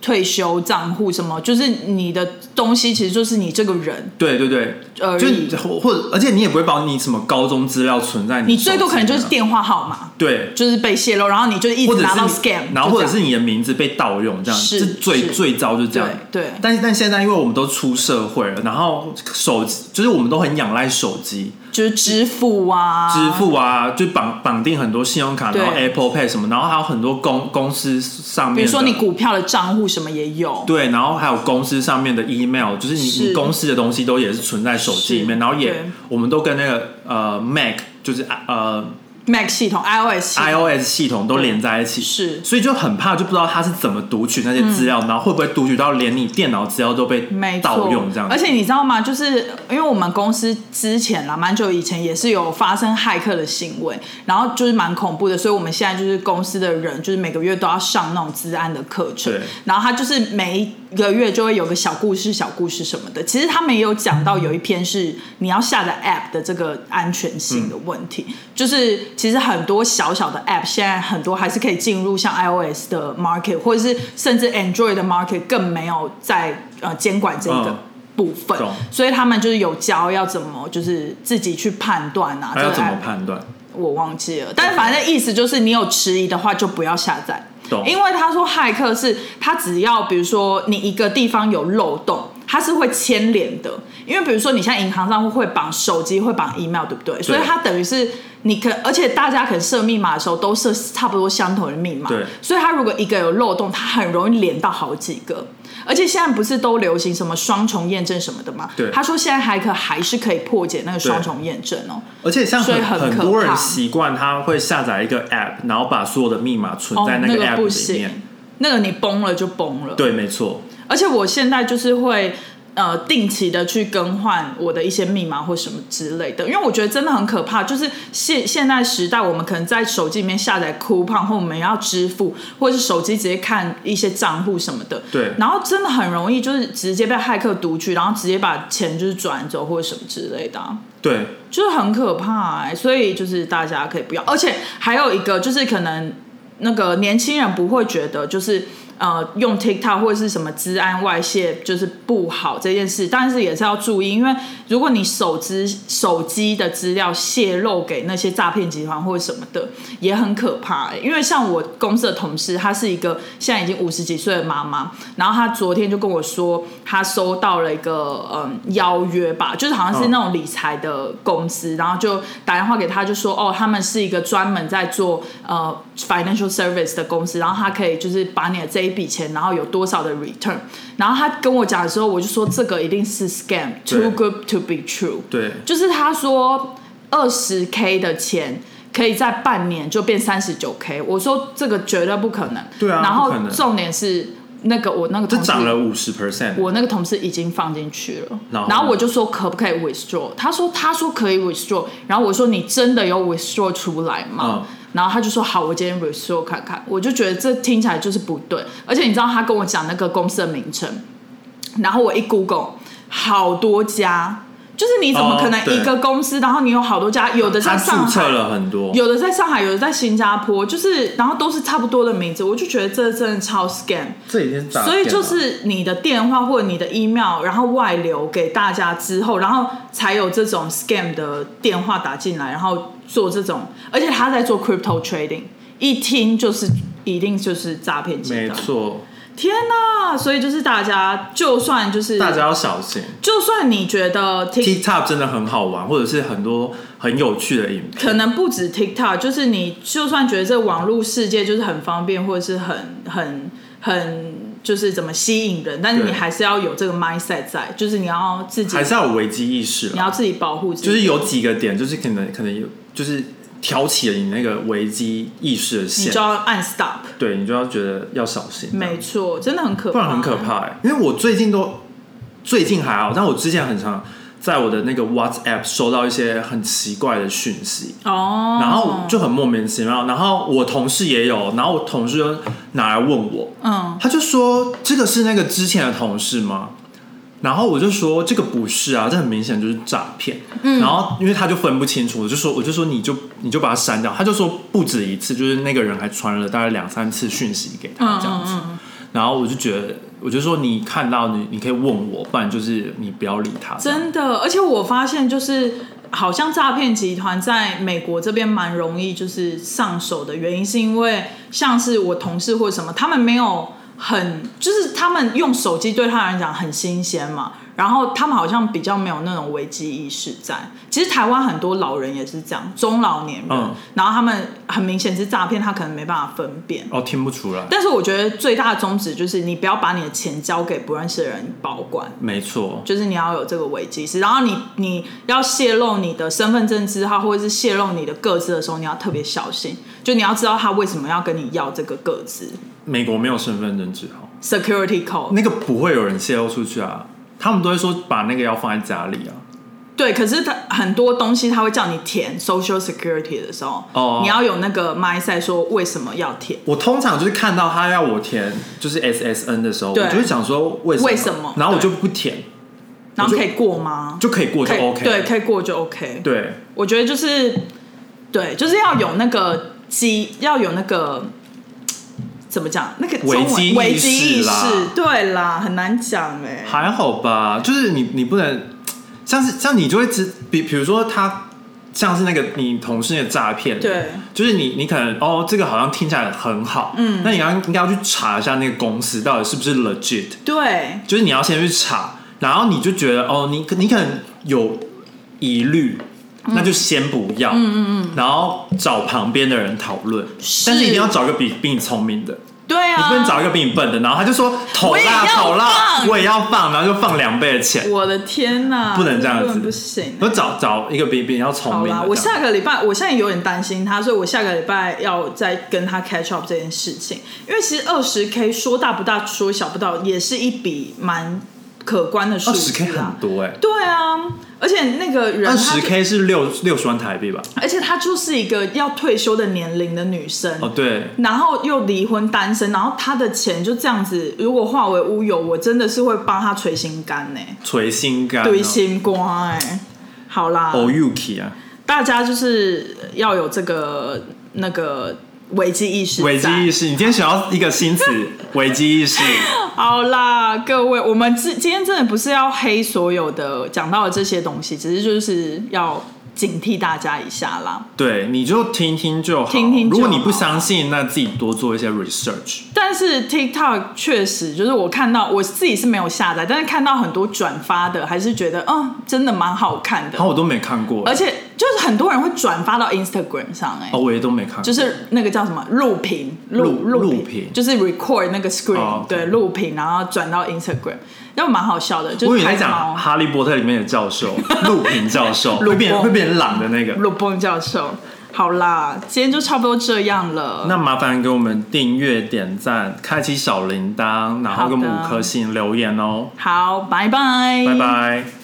A: 退休账户什么，就是你的东西其实就是你这个人
B: 对对对，
A: 呃
B: 就
A: 已。
B: 或或者，而且你也不会把你什么高中资料存在
A: 你
B: 手
A: 最多可能就是电话号码，
B: 对，
A: 就是被泄露，然后你就一直拿到
B: 是
A: scam，
B: 然后或者是你的名字被盗用这样，
A: 是
B: 这最
A: 是
B: 最糟就是这样。
A: 对对。
B: 但是但现在因为我们都出社会了，然后手机就是我们都很仰赖手机。
A: 就是支付啊，
B: 支付啊，就绑绑定很多信用卡，然后 Apple Pay 什么，然后还有很多公公司上面的，
A: 比如说你股票的账户什么也有，
B: 对，然后还有公司上面的 email，就是你
A: 是。
B: 你公司的东西都也是存在手机里面，然后也我们都跟那个呃 Mac 就是呃
A: Mac 系统、iOS 系统。
B: iOS 系统都连在一起，
A: 是。
B: 所以就很怕就不知道他是怎么读取那些资料，然后会不会读取到连你电脑资料都被盗用这样子。
A: 而且你知道吗？就是因为我们公司之前啦，蛮久以前也是有发生骇客的行为，然后就是蛮恐怖的，所以我们现在就是公司的人，就是每个月都要上那种治安的课程。
B: 对，
A: 然后他就是每一个月就会有个小故事、小故事什么的。其实他们也有讲到有一篇是你要下载 App 的这个安全性的问题，就是其实很多小小的 App 现在很多还是可以进入像 iOS 的 market，或者是甚至 Android 的 market 更没有在呃监管这个。
B: 嗯。
A: 部分，所以他们就是有教要怎么就是自己去判断啊，
B: 还要怎么判断？
A: 我忘记了，但是反正意思就是你有迟疑的话就不要下载，因为他说骇客是他只要比如说你一个地方有漏洞，它是会牵连的，因为比如说你现在银行账户会绑手机，会绑 email，对不对？所以它等于是你可，而且大家可能设密码的时候都设差不多相同的密码，
B: 对
A: 所以它如果一个有漏洞，它很容易连到好几个。而且现在不是都流行什么双重验证什么的吗？
B: 对
A: 他说现在还可还是可以破解那个双重验证哦。
B: 而且像
A: 所以
B: 很多人习惯他会下载一个 app，然后把所有的密码存
A: 哦，
B: 在
A: 那个
B: app 里
A: 不行
B: 面。，
A: 那个你崩了就崩了。
B: 对，没错。
A: 而且我现在就是会呃定期的去更换我的一些密码或什么之类的，因为我觉得真的很可怕。就是现现在时代，我们可能在手机里面下载 coupon，或我们要支付，或者是手机直接看一些账户什么的。
B: 对
A: 然后真的很容易就是直接被骇客读取，然后直接把钱就是转走或者什么之类的啊、
B: 对，
A: 就是很可怕哎、所以就是大家可以不要，而且还有一个就是可能那个年轻人不会觉得就是呃用 TikTok 或者是什么治安外泄就是不好这件事，但是也是要注意，因为如果你手机手机的资料泄露给那些诈骗集团或者什么的，也很可怕、欸。因为像我公司的同事，她是一个现在已经五十几岁的妈妈，然后她昨天就跟我说，她收到了一个嗯邀约吧，就是好像是那种理财的公司，然后就打电话给她，就说哦，他们是一个专门在做呃 financial service 的公司，然后他可以就是把你的这一笔钱，然后有多少的 return，然后他跟我讲的时候，我就说这个一定是 scam，too good to be true。
B: 对，
A: 就是他说二十 k 的钱可以在半年就变三十九 k，我说这个绝对不可能。
B: 对啊
A: 然后重点是那个我那个
B: 这
A: 同事
B: 涨了五十 percent。
A: 我那个同事已经放进去了，
B: 然后
A: 然后我就说可不可以 withdraw？他说他说可以 withdraw，然后我说你真的有 withdraw 出来吗？
B: 嗯
A: 然后他就说好，我今天 withdraw 看看。我就觉得这听起来就是不对，而且你知道他跟我讲那个公司的名称，然后我一 Google 好多家，就是你怎么可能一个公司，然后你有好多家，有的在
B: 他
A: 上海，
B: 了很多，
A: 有的在上海，有的在新加坡，就是然后都是差不多的名字，我就觉得这真的超 scam。
B: 这已经
A: 所以就是你的电话或者你的 email，然后外流给大家之后，然后才有这种 scam 的电话打进来，然后做这种，而且他在做 crypto trading，一听就是一定就是诈骗集
B: 没
A: 团。
B: 错，
A: 天哪！所以就是大家，就算就是
B: 大家要小心。
A: 就算你觉得 Tik
B: TikTok 真的很好玩，或者是很多很有趣的影片。
A: 可能不止 TikTok，就是你就算觉得这网络世界就是很方便，或者是很很很就是怎么吸引人，但是你还是要有这个 mindset 在，就是你要自己
B: 还是要有危机意识，
A: 你要自己保护自己，
B: 就是有几个点，就是可能可能有，就是挑起了你那个危机意识的线
A: 你
B: 线
A: 就，要按 stop。
B: 对你就要觉得要小心，
A: 没错，真的很可怕，
B: 不然很可。怕哎、因为我最近都最近还好，但我之前很常在我的那个 WhatsApp 收到一些很奇怪的讯息，
A: 哦，
B: 然后就很莫名其妙。然后我同事也有，然后我同事就拿来问我，
A: 嗯，
B: 他就说这个是那个之前的同事吗？然后我就说这个不是啊，这很明显就是诈骗。
A: 嗯
B: 然后因为他就分不清楚，我就说我就说你就你就把它删掉。他就说不止一次，就是那个人还传了大概两三次讯息给他
A: 嗯
B: 这样子。
A: 嗯嗯
B: 然后我就觉得，我就说你看到你你可以问我，不然就是你不要理他。
A: 真的，而且我发现就是。好像诈骗集团在美国这边蛮容易就是上手的原因，是因为像是我同事或者什么，他们没有很就是他们用手机对他来讲很新鲜嘛，然后他们好像比较没有那种危机意识在。其实台湾很多老人也是这样，中老年人，
B: 嗯
A: 然后他们很明显是诈骗，他可能没办法分辨。
B: 哦，听不出来。
A: 但是我觉得最大的宗旨就是你不要把你的钱交给不认识的人保管。
B: 没错，
A: 就是你要有这个危机意识，然后你你要泄露你的身份证字号或者是泄露你的个资的时候，你要特别小心。就你要知道他为什么要跟你要这个个资
B: 美国没有身份证字号
A: ，（security code）。
B: 那个不会有人泄露出去啊。他们都会说把那个要放在家里啊。
A: 对，可是他很多东西他会叫你填 social security 的时候，
B: 哦
A: 你要有那个 mindset 说为什么要填。
B: 我通常就是看到他要我填就是 SSN 的时候，我
A: 对
B: 就会想说为什么，
A: 为什么
B: 然后我就不填，
A: 然后可以过吗？
B: 就可以过就 OK。
A: 对，可以过就 OK。
B: 对
A: 我觉得就是对，就是要有那个机，要有那个怎么讲？那个
B: 危机意识
A: 危机意识
B: 啦，
A: 对啦，很难讲哎、
B: 还好吧，就是你你不能 <tsk> 像是像你就会知比比如说他像是那个你同事那个诈骗，，
A: 对，
B: 就是你你可能哦这个好像听起来很好，
A: 嗯
B: 那你要应该要去查一下那个公司到底是不是 legit，
A: 对，
B: 就是你要先去查。然后你就觉得哦，你你可能有疑虑，那就先不要，嗯嗯嗯，然后找旁边的人讨论，但是一定要找一个比比你聪明的。
A: 对啊，
B: 你不能找一个比你笨的，然后他就说投啦投啦，我也要放，然后就放两倍的钱。
A: 我的天哪，
B: 不能这样子
A: 不行。
B: 我找找一个比比较聪，明的。
A: 我下个礼拜我现在有点担心他，所以我下个礼拜要再跟他 catch up 这件事情，因为其实二十 k 说大不大，说小不到，也是一笔蛮可观的数
B: 二十 K 很。多哎、
A: 对啊，而且那个人
B: 二十 K 是六六十万台币吧？
A: 而且她就是一个要退休的年龄的女生。
B: 哦，对，
A: 然后又离婚单身，然后她的钱就这样子，如果化为乌有，我真的是会帮她捶心肝呢、
B: 捶心肝、
A: 对
B: 哦。
A: 心肝哎、好啦，
B: 哦，Yuki 啊，
A: 大家就是要有这个那个危机意识，
B: 危机意。识。你今天想要一个新词，<laughs> 危机意识。
A: 好啦，各位，我们今今天真的不是要黑所有的讲到的这些东西，只是就是要警惕大家一下啦。
B: 对，你就听听就好。
A: 听听就好
B: 如果你不相信，那自己多做一些 research。
A: 但是 TikTok 确实就是我看到我自己是没有下载，但是看到很多转发的，还是觉得嗯，真的蛮好看的
B: 然。后我都没看过，
A: 而且就是很多人会转发到 Instagram 上、哎、
B: 哦，我也都没看过。
A: 就是那个叫什么录屏录
B: 录屏
A: 就是 record 那个 screen，、对，录屏然后转到 Instagram，然后蛮好笑的，就是
B: 我以讲《哈利波特》里面的教授 <laughs> 陆平教授，
A: 陆
B: 会变
A: 波
B: 会变狼的那个。
A: 鲁邦教授。好啦，今天就差不多这样了。
B: 那麻烦给我们订阅、点赞、开启小铃铛，然后给我们五颗星留言哦。
A: 好，拜拜，
B: 拜拜。